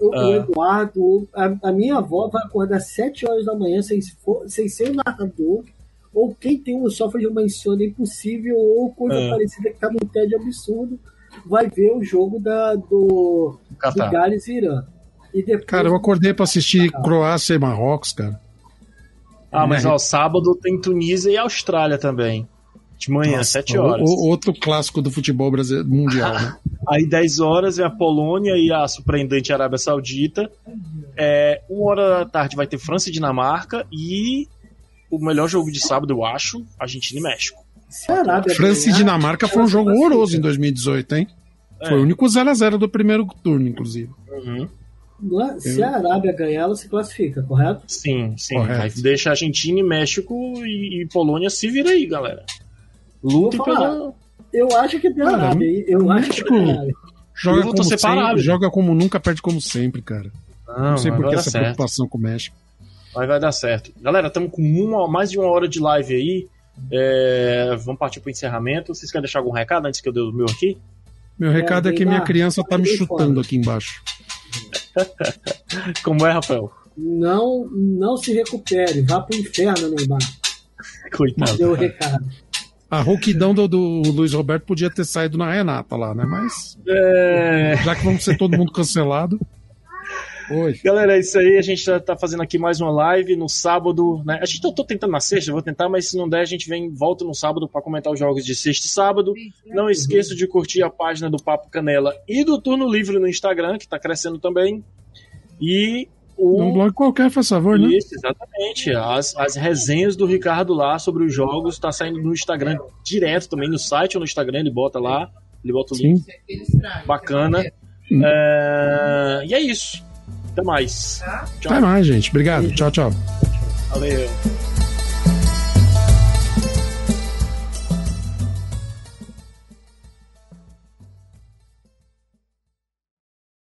O, Ah. Eduardo, a, a minha avó vai acordar às 7 horas da manhã sem, sem ser o narrador, ou quem tem um sofre de uma insônia impossível, ou coisa Ah. parecida que tá num tédio absurdo, vai ver o jogo da, do, do Catar. Gales e Irã. E depois, Cara, eu acordei pra assistir Croácia e Marrocos, cara. Ah, mas Né? ó, sábado tem Tunísia e Austrália também. De manhã, Nossa, 7 horas. o- o- outro clássico do futebol brasileiro, mundial, né? [laughs] Aí 10 horas é a Polônia e a surpreendente Arábia Saudita. É, uma hora da tarde vai ter França e Dinamarca. E o melhor jogo de sábado, eu acho, Argentina e México. Arábia França e Dinamarca foi um jogo horroroso em 2018, hein? É. Foi o único 0x0 do primeiro turno, inclusive. Uhum. É? Se a Arábia ganhar, ela se classifica, correto? Sim, sim. Correto. Deixa Argentina e México e, e Polônia se vira aí, galera. Lutem Vou falar. pela. Eu acho que tem a Cara, Arábia. Eu acho que Arábia. Joga vou como, sempre, joga como nunca, perde como sempre, cara. Não, Não sei por que essa certo. preocupação com o México. Mas vai dar certo. Galera, estamos com uma, mais de uma hora de live aí. É, vamos partir pro encerramento. Vocês querem deixar algum recado antes que eu dê o meu aqui? Meu recado é que Neymar, minha criança tá me chutando fora. aqui embaixo. [laughs] Como é, Rafael? Não, não se recupere. Vá pro inferno, Neymar. [laughs] Coitado. Deu o recado. A rouquidão do, do Luiz Roberto podia ter saído na Renata lá, né? Mas É... já que vamos ser todo mundo cancelado. Oi. Galera, é isso aí. A gente tá, tá fazendo aqui mais uma live no sábado, né? A gente eu tô tentando na sexta, vou tentar, mas se não der, a gente vem volta no sábado para comentar os jogos de sexta e sábado. Não esqueça de curtir a página do Papo Canela e do Turno Livre no Instagram, que tá crescendo também. E Um o blog qualquer, faz favor, né? Isso, exatamente. As, as resenhas do Ricardo lá sobre os jogos tá saindo no Instagram direto também, no site ou no Instagram, ele bota lá, ele bota o link. Sim. Bacana. Hum. É, E é isso. Até mais. Tchau. Até mais, gente. Obrigado. Tchau, tchau. Valeu.